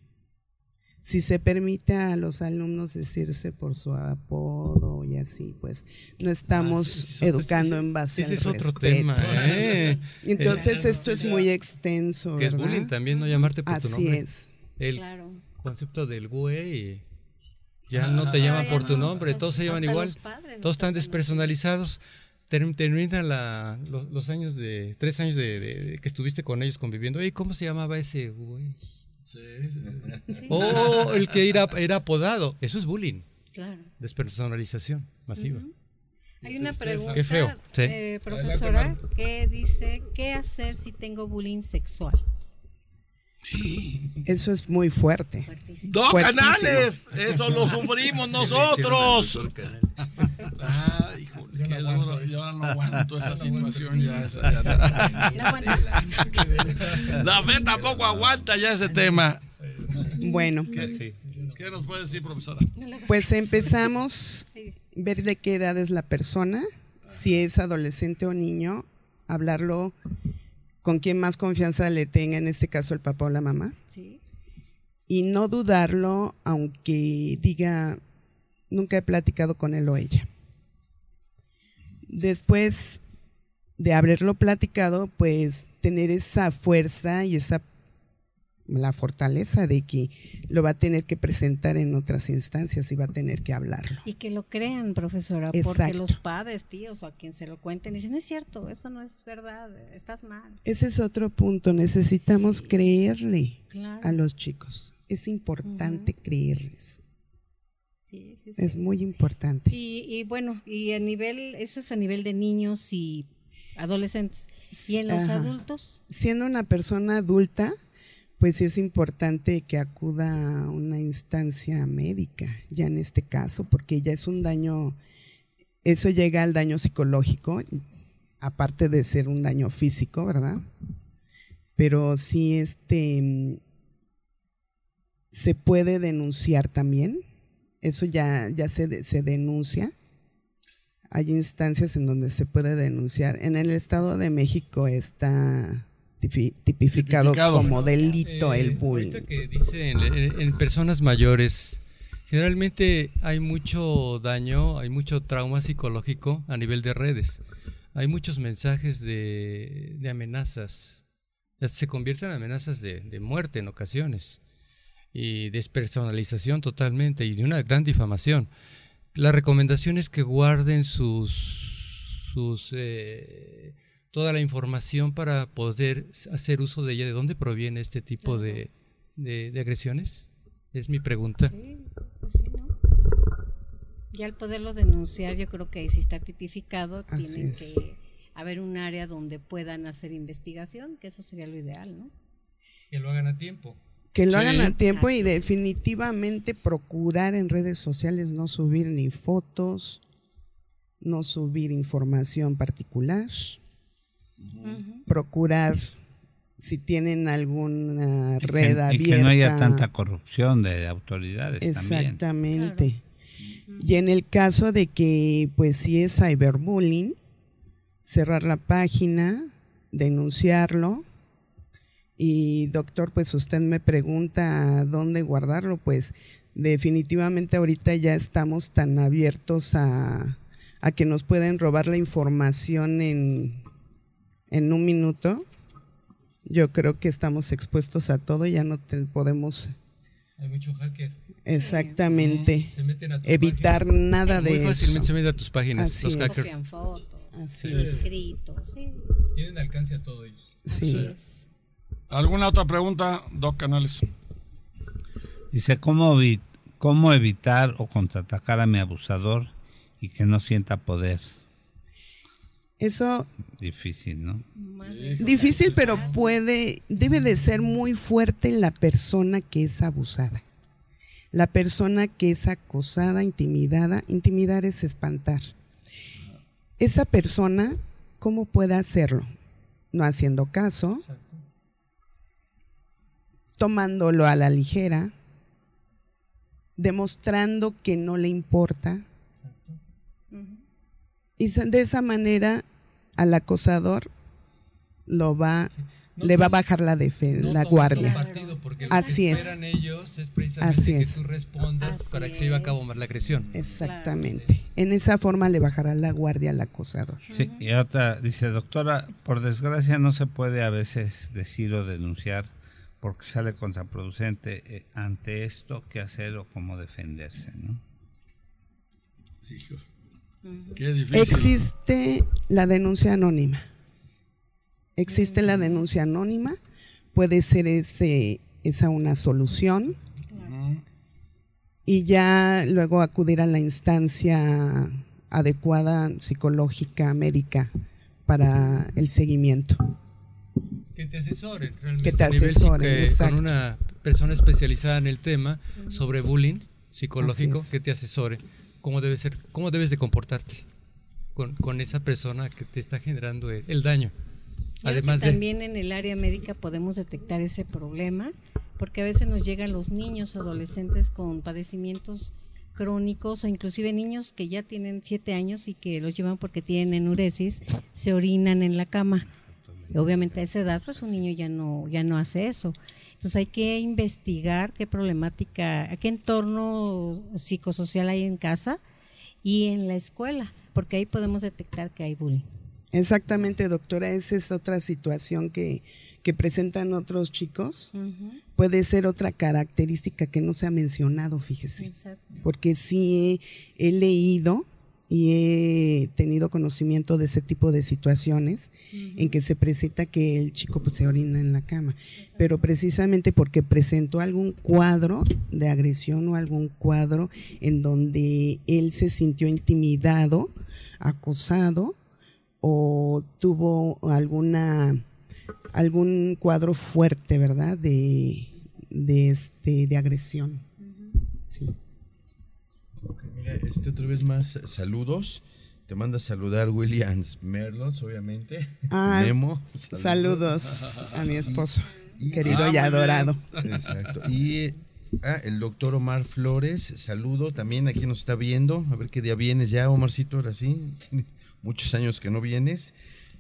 si se permite a los alumnos decirse por su apodo y así, pues no estamos ah, educando en base ese es otro tema. ¿eh? *laughs* Entonces esto es muy extenso. Que es bullying también, no llamarte por tu nombre. Así es. El concepto del güey. Ya no te llaman por tu nombre, todos se llaman igual, todos están despersonalizados. Termina la, los, años de, tres años de, que estuviste con ellos conviviendo. ¿Y ¿cómo se llamaba ese güey? *laughs* O el que era, era apodado. Eso es bullying. Claro. Despersonalización masiva. Hay una pregunta, Qué feo. Eh, profesora, que dice, ¿qué hacer si tengo bullying sexual? Eso es muy fuerte. ¡Dos canales! Eso lo sufrimos nosotros. Duro. Yo ahora no aguanto esa situación. Ya, La fe tampoco aguanta ya ese tema. Bueno. ¿Qué, ¿Qué nos puede decir, profesora? Pues empezamos *laughs* a ver de qué edad es la persona, si es adolescente o niño, hablarlo con quien más confianza le tenga, en este caso el papá o la mamá. Sí. Y no dudarlo, aunque diga, nunca he platicado con él o ella. Después de haberlo platicado, pues tener esa fuerza y esa la fortaleza de que lo va a tener que presentar en otras instancias y va a tener que hablarlo. Y que lo crean, profesora, porque los padres, tíos o a quien se lo cuenten dicen, no es cierto, eso no es verdad, estás mal. Ese es otro punto, necesitamos Sí. creerle Claro. a los chicos. Es importante creerles, Sí, sí, es muy importante. Y, y bueno, y a nivel, eso es a nivel de niños y adolescentes. ¿Y en los Ajá. adultos? Siendo una persona adulta, pues es importante que acuda a una instancia médica, ya en este caso, porque ya es un daño, eso llega al daño psicológico, aparte de ser un daño físico, ¿verdad? Pero sí, este, mm, se puede denunciar también, eso ya, ya se, de- se denuncia. Hay instancias en donde se puede denunciar. En el Estado de México está tipi- tipificado, Tipificado. como delito Eh, el bullying. que dice en, en- en personas mayores, generalmente hay mucho daño, hay mucho trauma psicológico a nivel de redes. Hay muchos mensajes de, de amenazas. Se convierten en amenazas de, de muerte en ocasiones. Y despersonalización totalmente y de una gran difamación. La recomendación es que guarden sus, sus eh, toda la información para poder hacer uso de ella. ¿De dónde proviene este tipo de, de- de agresiones? Es mi pregunta. Sí, pues sí, ¿no? Ya al poderlo denunciar, yo creo que si está tipificado, Así tiene es. que haber un área donde puedan hacer investigación, que eso sería lo ideal, ¿no? Que lo hagan a tiempo. Que lo Sí. hagan a tiempo y definitivamente procurar en redes sociales no subir ni fotos, no subir información particular, procurar si tienen alguna Y que- red y abierta. que no haya tanta corrupción de autoridades también. Exactamente. Y en el caso de que, pues, si es cyberbullying, cerrar la página, denunciarlo. Y doctor, pues usted me pregunta dónde guardarlo, pues definitivamente ahorita ya estamos tan abiertos a, a que nos pueden robar la información en, en un minuto. Yo creo que estamos expuestos a todo, ya no te- podemos Hay mucho hacker. exactamente Se meten a tu evitar página. nada Muy de fácilmente eso. se meten a tus páginas, Así los es. hackers. Copian fotos, Así escritos, sí. Tienen alcance a todo ellos. Sí. Sí. ¿Alguna otra pregunta, Doc Canales? Dice, ¿cómo, ¿cómo evitar o contraatacar a mi abusador y que no sienta poder? Eso Difícil, ¿no? Más difícil, pero puede, debe de ser muy fuerte la persona que es abusada. La persona que es acosada, intimidada, intimidar es espantar. Esa persona, ¿cómo puede hacerlo? No haciendo caso, tomándolo a la ligera, demostrando que no le importa. Y de esa manera al acosador lo va, No le va a bajar la, No la guardia. un partido, porque lo Así que es. esperan ellos es precisamente Así que es. tú respondas Así para que se lleve a cabo más la agresión. Exactamente. En esa forma le bajará la guardia al acosador. Sí, y otra dice, doctora, por desgracia no se puede a veces decir o denunciar porque sale contraproducente eh, ante esto qué hacer o cómo defenderse, ¿no? Qué difícil. Existe la denuncia anónima. Existe la denuncia anónima. Puede ser ese, esa una solución. Y ya luego acudir a la instancia adecuada psicológica, médica, para el seguimiento. Que te asesoren realmente. Que te nivel asesoren, exacto. Con una persona especializada en el tema sobre bullying psicológico que te asesore cómo debes ser, cómo debes de comportarte con, con esa persona que te está generando el, el daño. Además que de también en el área médica podemos detectar ese problema, porque a veces nos llegan los niños o adolescentes con padecimientos crónicos o inclusive niños que ya tienen siete años y que los llevan porque tienen enuresis, se orinan en la cama. Y obviamente a esa edad, pues un niño ya no, ya no hace eso. Entonces hay que investigar qué problemática, qué entorno psicosocial hay en casa y en la escuela, porque ahí podemos detectar que hay bullying. Exactamente, doctora, esa es otra situación que, que presentan otros chicos. Puede ser otra característica que no se ha mencionado, fíjese. Exacto. porque sí he, he leído y he tenido conocimiento de ese tipo de situaciones en que se presenta que el chico pues, se orina en la cama, pero precisamente porque presentó algún cuadro de agresión o algún cuadro en donde él se sintió intimidado, acosado o tuvo alguna algún cuadro fuerte, ¿verdad? De, de este de agresión. Sí. Ok, mira, este otra vez más saludos. Te manda a saludar Williams Merlos, obviamente. *laughs* Ah, Memo. Saludos a mi esposo, Y- querido Ah, y adorado. Exacto. Y ah, el doctor Omar Flores, saludo también aquí nos está viendo. A ver qué día vienes ya, Omarcito, ahora sí. Muchos años que no vienes.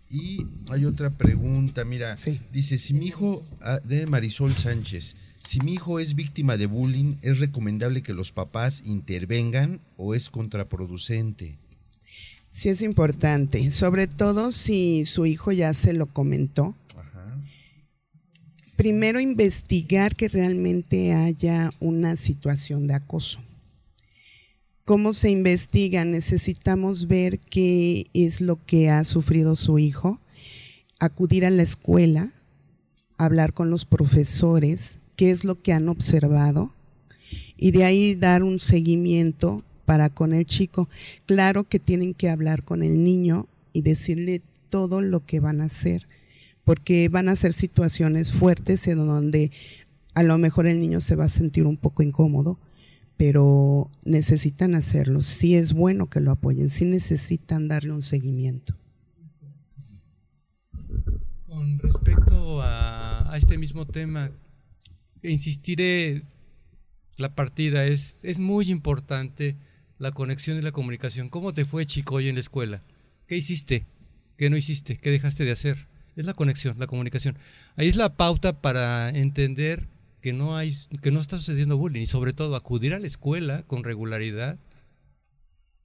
Y hay otra pregunta, mira, Sí. dice, si mi hijo, ah, de Marisol Sánchez, si mi hijo es víctima de bullying, ¿es recomendable que los papás intervengan o es contraproducente? Sí es importante, sobre todo si su hijo ya se lo comentó. Ajá. Primero investigar que realmente haya una situación de acoso. ¿Cómo se investiga? Necesitamos ver qué es lo que ha sufrido su hijo, acudir a la escuela, hablar con los profesores, qué es lo que han observado y de ahí dar un seguimiento para con el chico. Claro que tienen que hablar con el niño y decirle todo lo que van a hacer, porque van a ser situaciones fuertes en donde a lo mejor el niño se va a sentir un poco incómodo, pero necesitan hacerlo. Sí es bueno que lo apoyen, sí necesitan darle un seguimiento. Con respecto a, a este mismo tema, insistiré, la partida es, es muy importante la conexión y la comunicación. ¿Cómo te fue, chico, hoy en la escuela? ¿Qué hiciste? ¿Qué no hiciste? ¿Qué dejaste de hacer? Es la conexión, la comunicación. Ahí es la pauta para entender que no hay, que no está sucediendo bullying y sobre todo acudir a la escuela con regularidad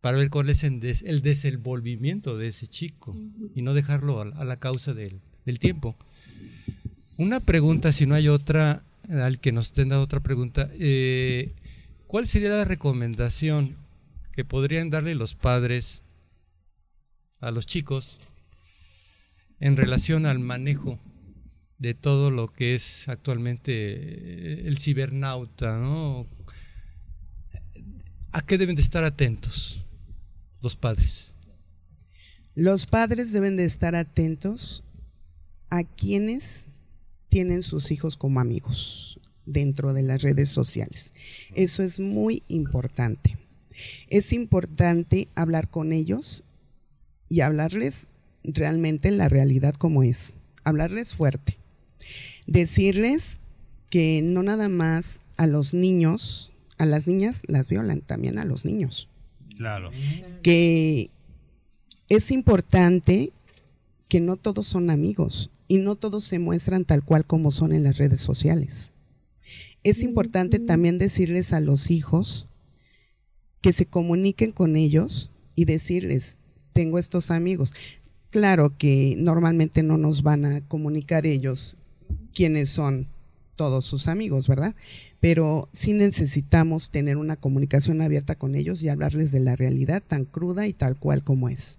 para ver cuál es el, des- el desenvolvimiento de ese chico y no dejarlo a, a la causa del, del tiempo. Una pregunta, si no hay otra, al que nos estén dando otra pregunta, eh, ¿cuál sería la recomendación que podrían darle los padres a los chicos en relación al manejo de todo lo que es actualmente eh, el cibernauta. ¿A qué deben de estar atentos los padres? Los padres deben de estar atentos a quienes tienen sus hijos como amigos dentro de las redes sociales. Eso es muy importante. Es importante hablar con ellos y hablarles realmente la realidad como es. Hablarles fuerte. Decirles que no nada más a los niños, a las niñas las violan, también a los niños Claro. que es importante que no todos son amigos y no todos se muestran tal cual como son en las redes sociales. Es importante también decirles a los hijos que se comuniquen con ellos y decirles, tengo estos amigos. Claro que normalmente no nos van a comunicar ellos quiénes son todos sus amigos, ¿verdad? Pero sí necesitamos tener una comunicación abierta con ellos y hablarles de la realidad tan cruda y tal cual como es.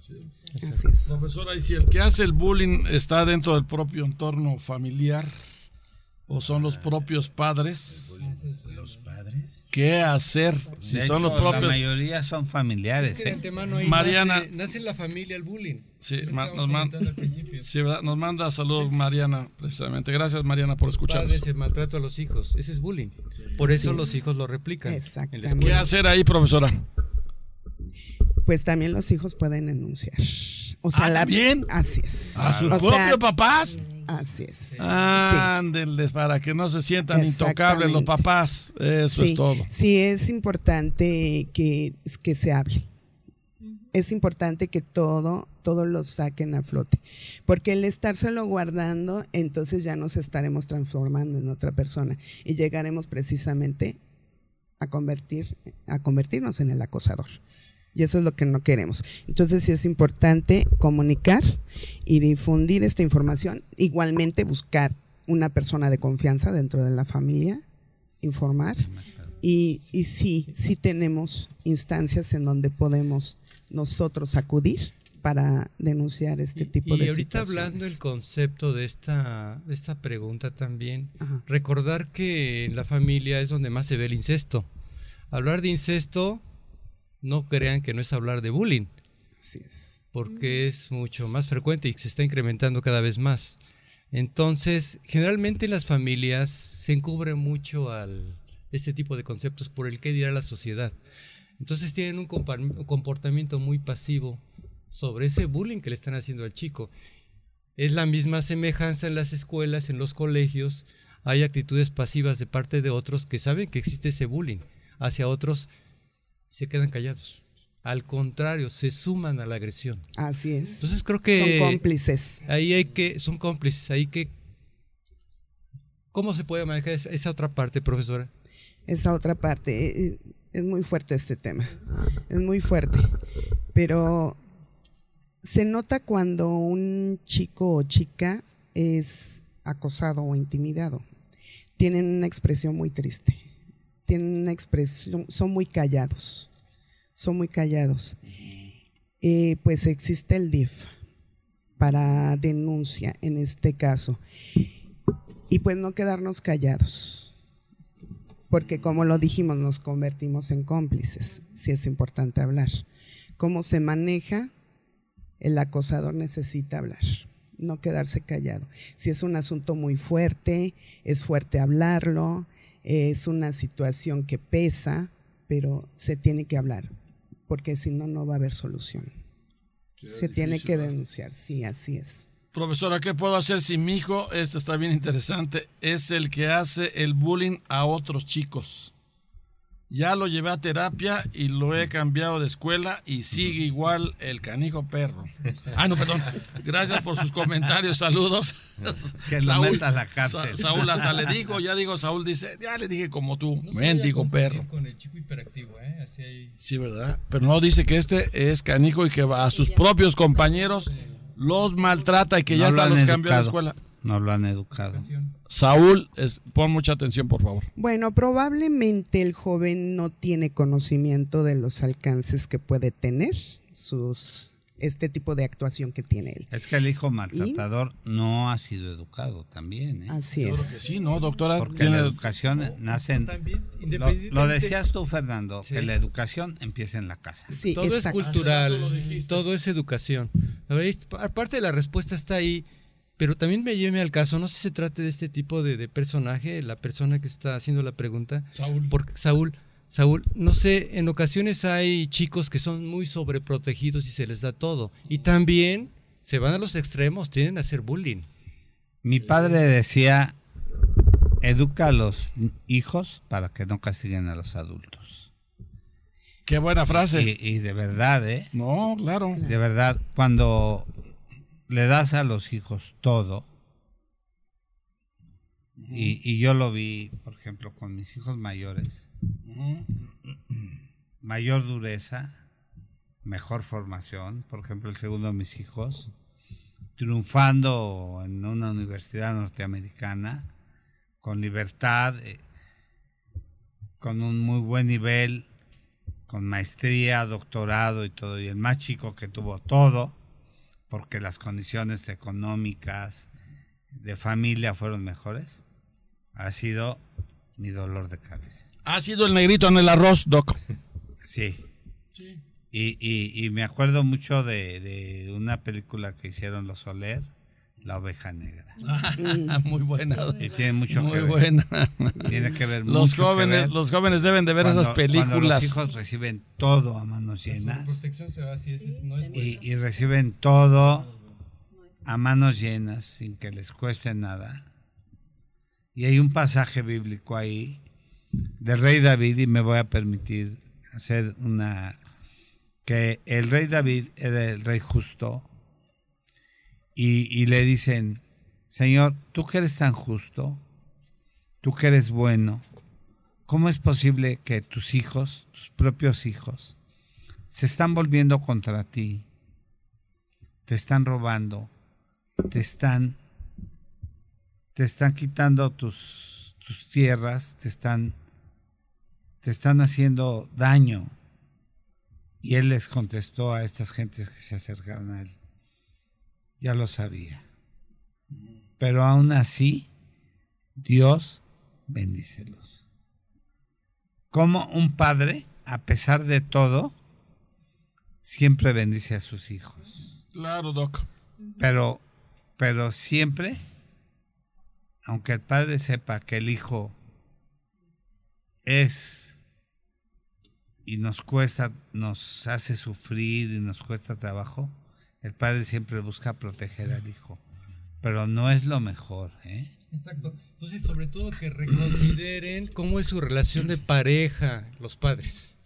Así es. Profesora, y si el que hace el bullying está dentro del propio entorno familiar o son los propios padres, ¿Los padres? ¿qué hacer? Si De son hecho, los La propios. mayoría son familiares. Es que de ¿eh? antemano ahí Mariana- nace, nace en la familia el bullying. Sí, ma- nos, man- comentando al principio. *laughs* sí, ¿verdad? nos manda saludos Mariana, precisamente. Gracias Mariana por escucharnos. Padres, el maltrato a los hijos. Ese es bullying. Por eso los hijos lo replican. la Exactamente. ¿Qué hacer ahí, profesora? Pues también los hijos pueden denunciar. O sea, Ah, la, ¿también? Así es. ¿A sus O propios sea, papás? Así es. Ándenles para que no se sientan intocables los papás. Eso sí, es todo. Sí, es importante que, que se hable. Es importante que todo, todo lo saquen a flote. Porque el estárselo guardando, entonces ya nos estaremos transformando en otra persona. Y llegaremos precisamente a convertir, a convertirnos en el acosador. Y eso es lo que no queremos. Entonces sí es importante comunicar y difundir esta información. Igualmente buscar una persona de confianza dentro de la familia, informar. Y, y sí, sí tenemos instancias en donde podemos nosotros acudir para denunciar este tipo y de ahorita situaciones. hablando del concepto de esta, de esta pregunta también, Ajá. recordar que en la familia es donde más se ve el incesto. Hablar de incesto, no crean que no es hablar de bullying, Así es. porque es mucho más frecuente y se está incrementando cada vez más. Entonces, generalmente en las familias se encubre mucho al este tipo de conceptos por el que dirá la sociedad. Entonces tienen un comportamiento muy pasivo sobre ese bullying que le están haciendo al chico. Es la misma semejanza en las escuelas, en los colegios. Hay actitudes pasivas de parte de otros que saben que existe ese bullying hacia otros y se quedan callados. Al contrario, se suman a la agresión. Así es. Entonces creo que Son cómplices. ahí hay que, son cómplices, hay que... ¿Cómo se puede manejar esa, esa otra parte, profesora? Esa otra parte. eh, eh, Es muy fuerte este tema. Es muy fuerte. Pero se nota cuando un chico o chica es acosado o intimidado. Tienen una expresión muy triste. Tienen una expresión, son muy callados. Son muy callados. Eh, pues existe el DIF para denuncia en este caso. Y pues no quedarnos callados porque como lo dijimos, nos convertimos en cómplices, sí es importante hablar. ¿Cómo se maneja? El acosador necesita hablar, no quedarse callado. Si es un asunto muy fuerte, es fuerte hablarlo, es una situación que pesa, pero se tiene que hablar, porque si no, no va a haber solución. Se tiene que denunciar, sí, así es. Profesora, ¿qué puedo hacer si mi hijo, esto está bien interesante, es el que hace el bullying a otros chicos? Ya lo llevé a terapia y lo he cambiado de escuela y sigue igual el canijo perro. Ah, no, perdón. Gracias por sus comentarios, saludos. Que a la cárcel. Sa- Saúl hasta le dijo, ya digo, Saúl dice, ya le dije como tú, mendigo perro. Con el chico hiperactivo, ¿eh? Así hay... Sí, ¿verdad? Pero no dice que este es canijo y que va a sus propios compañeros los maltrata y que ya No han los cambió de escuela. No lo han educado. Saúl, es- pon mucha atención, por favor. Bueno, probablemente el joven no tiene conocimiento de los alcances que puede tener sus este tipo de actuación que tiene él. Es que el hijo maltratador no ha sido educado también. ¿eh? Así Yo creo es. que sí, ¿no, doctora? Porque la educación nace en... También, Lo, decías tú, Fernando, Sí. que la educación empieza en la casa. Sí, todo es cultural, todo es educación. Aparte de la respuesta está ahí, pero también me lleve al caso, no sé si se trate de este tipo de, de personaje, la persona que está haciendo la pregunta, Saúl. porque Saúl, Saúl, no sé, en ocasiones hay chicos que son muy sobreprotegidos y se les da todo, y también se van a los extremos, tienden a hacer bullying. Mi padre decía, educa a los hijos para que no castiguen a los adultos. Qué buena frase. Y, y de verdad, ¿eh? No, claro. De verdad, cuando le das a los hijos todo, y, y yo lo vi, por ejemplo, con mis hijos mayores, mayor dureza, mejor formación, por ejemplo, el segundo de mis hijos, triunfando en una universidad norteamericana, con libertad, eh, con un muy buen nivel, con maestría, doctorado y todo, y el más chico que tuvo todo, porque las condiciones económicas de familia fueron mejores, ha sido mi dolor de cabeza. Ha sido el negrito en el arroz, Doc. Sí. Y, y, y me acuerdo mucho de, de una película que hicieron los Soler, La oveja negra. *laughs* Muy buena. Y tiene mucho Muy que ver. buena. Tiene que ver Los mucho que jóvenes, ver los jóvenes deben de ver cuando- esas Cuando películas. los hijos reciben todo a manos llenas y, y reciben todo a manos llenas sin que les cueste nada. Y hay un pasaje bíblico ahí del rey David y me voy a permitir hacer una que el rey David era el rey justo y, le dicen, Señor, tú que eres tan justo, tú que eres bueno, ¿cómo es posible que tus hijos, tus propios hijos, se están volviendo contra ti, te están robando, te están, te están quitando tus, tus tierras, te están, te están haciendo daño. Y él les contestó a estas gentes que se acercaron a él. Ya lo sabía. Pero aún así, Dios bendícelos. Como un padre, a pesar de todo, siempre bendice a sus hijos. Claro, Doc. Pero, pero siempre, aunque el padre sepa que el hijo es y nos cuesta, nos hace sufrir y nos cuesta trabajo, el padre siempre busca proteger al hijo. Pero no es lo mejor, ¿eh? Exacto. Entonces, sobre todo que reconsideren cómo es su relación de pareja, los padres.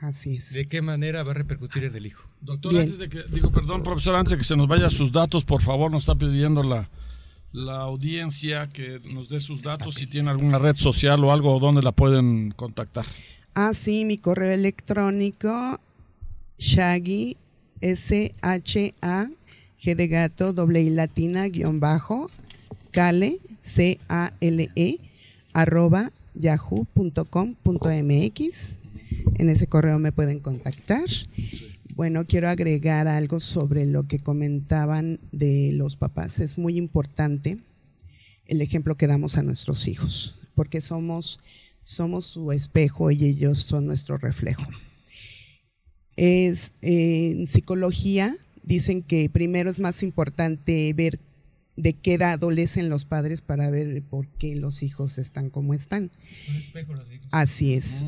Así es. De qué manera va a repercutir en el hijo. Doctor, Bien. antes de que, digo, perdón, profesor, antes de que se nos vaya sus datos, por favor, nos está pidiendo la, la audiencia que nos dé sus datos, si tiene alguna red social o algo donde la pueden contactar. Ah, sí, mi correo electrónico, Shaggy, S-H-A, G de gato, doble I latina, guion bajo, Cale, C-A-L-E, arroba yahoo.com.mx. En ese correo me pueden contactar. Bueno, quiero agregar algo sobre lo que comentaban de los papás. Es muy importante el ejemplo que damos a nuestros hijos, porque somos, somos su espejo y ellos son nuestro reflejo. Es, eh, en psicología dicen que primero es más importante ver de qué edad adolecen los padres para ver por qué los hijos están como están. Un espejo los hijos. Así es.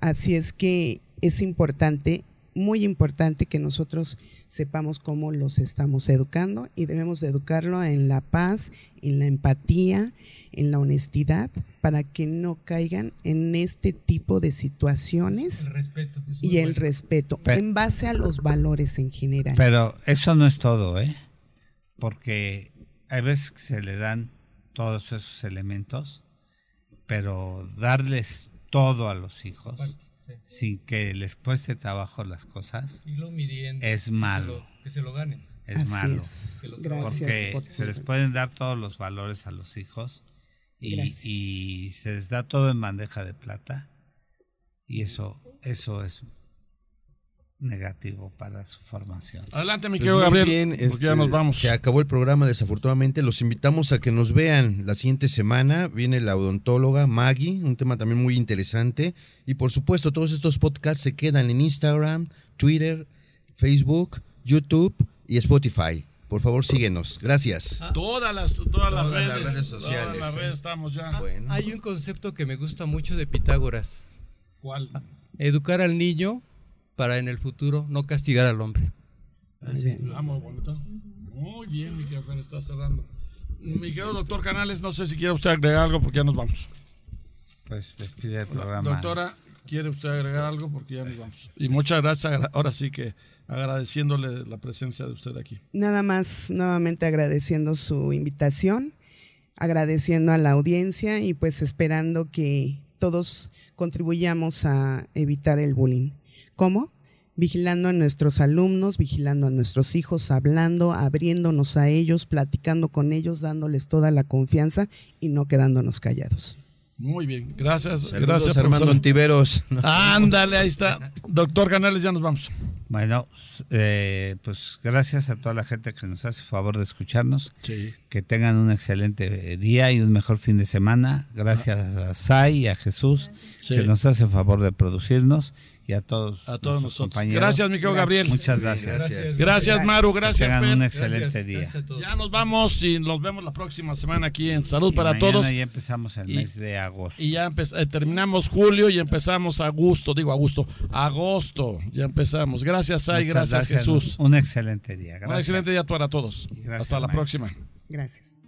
Así es que es importante, muy importante que nosotros sepamos cómo los estamos educando y debemos de educarlo en la paz, en la empatía, en la honestidad, para que no caigan en este tipo de situaciones El respeto. y el bueno. respeto, Pero- en base a los valores en general. Pero eso no es todo, ¿eh? Porque hay veces que se le dan todos esos elementos, pero darles todo a los hijos Sí. sin que les cueste trabajo las cosas Y lo midiendo. es que se malo, lo- Que se lo ganen. es Así malo. es. Gracias Porque por se les pueden dar todos los valores a los hijos y, y se les da todo en bandeja de plata y eso, eso es negativo para su formación. Adelante, mi Pues querido muy Gabriel, bien, porque ya este, nos vamos. Se acabó el programa, desafortunadamente. Los invitamos a que nos vean la siguiente semana. Viene la odontóloga Maggie, un tema también muy interesante. Y por supuesto, todos estos podcasts se quedan en Instagram, Twitter, Facebook, YouTube y Spotify. Por favor, síguenos. Gracias. Todas las, todas las Todas redes, las redes Todas sociales, las redes estamos ya. Bueno. Hay un concepto que me gusta mucho de Pitágoras. ¿Cuál? Educar al niño para en el futuro no castigar al hombre. Muy bien. Ah, muy bonito. Muy bien, mi jefe, está cerrando. Mi querido doctor Canales, no sé si quiere usted agregar algo porque ya nos vamos. Pues despide el programa. Doctora, ¿quiere usted agregar algo? Porque ya nos vamos. Y muchas gracias, ahora sí que agradeciéndole la presencia de usted aquí. Nada más nuevamente agradeciendo su invitación, agradeciendo a la audiencia y pues esperando que todos contribuyamos a evitar el bullying. ¿Cómo? Vigilando a nuestros alumnos, vigilando a nuestros hijos, hablando, abriéndonos a ellos, platicando con ellos, dándoles toda la confianza y no quedándonos callados. Muy bien, gracias. Saludos, gracias, Armando profesor. Antiveros. Ándale, ahí está. Doctor Canales, ya nos vamos. Bueno, eh, pues gracias a toda la gente que nos hace favor de escucharnos. Sí. Que tengan un excelente eh, día y un mejor fin de semana. Gracias a Sai y a Jesús Sí. que nos hacen favor de producirnos y a todos, A todos nosotros. compañeros. Gracias, mi querido Gabriel. Muchas gracias. Gracias. Gracias, Maru. Que Gracias, tengan Fer. un Gracias, excelente día. gracias. Ya nos vamos y nos vemos la próxima semana aquí en Salud Y para mañana Todos. ya empezamos el Y- mes de agosto. Y ya eh, terminamos julio y empezamos agosto, digo agosto, agosto, ya empezamos. Gracias, Ay, gracias, Jesús. Un excelente día. Un Gracias. excelente día para todos. Gracias, Hasta la maestro. próxima. Gracias.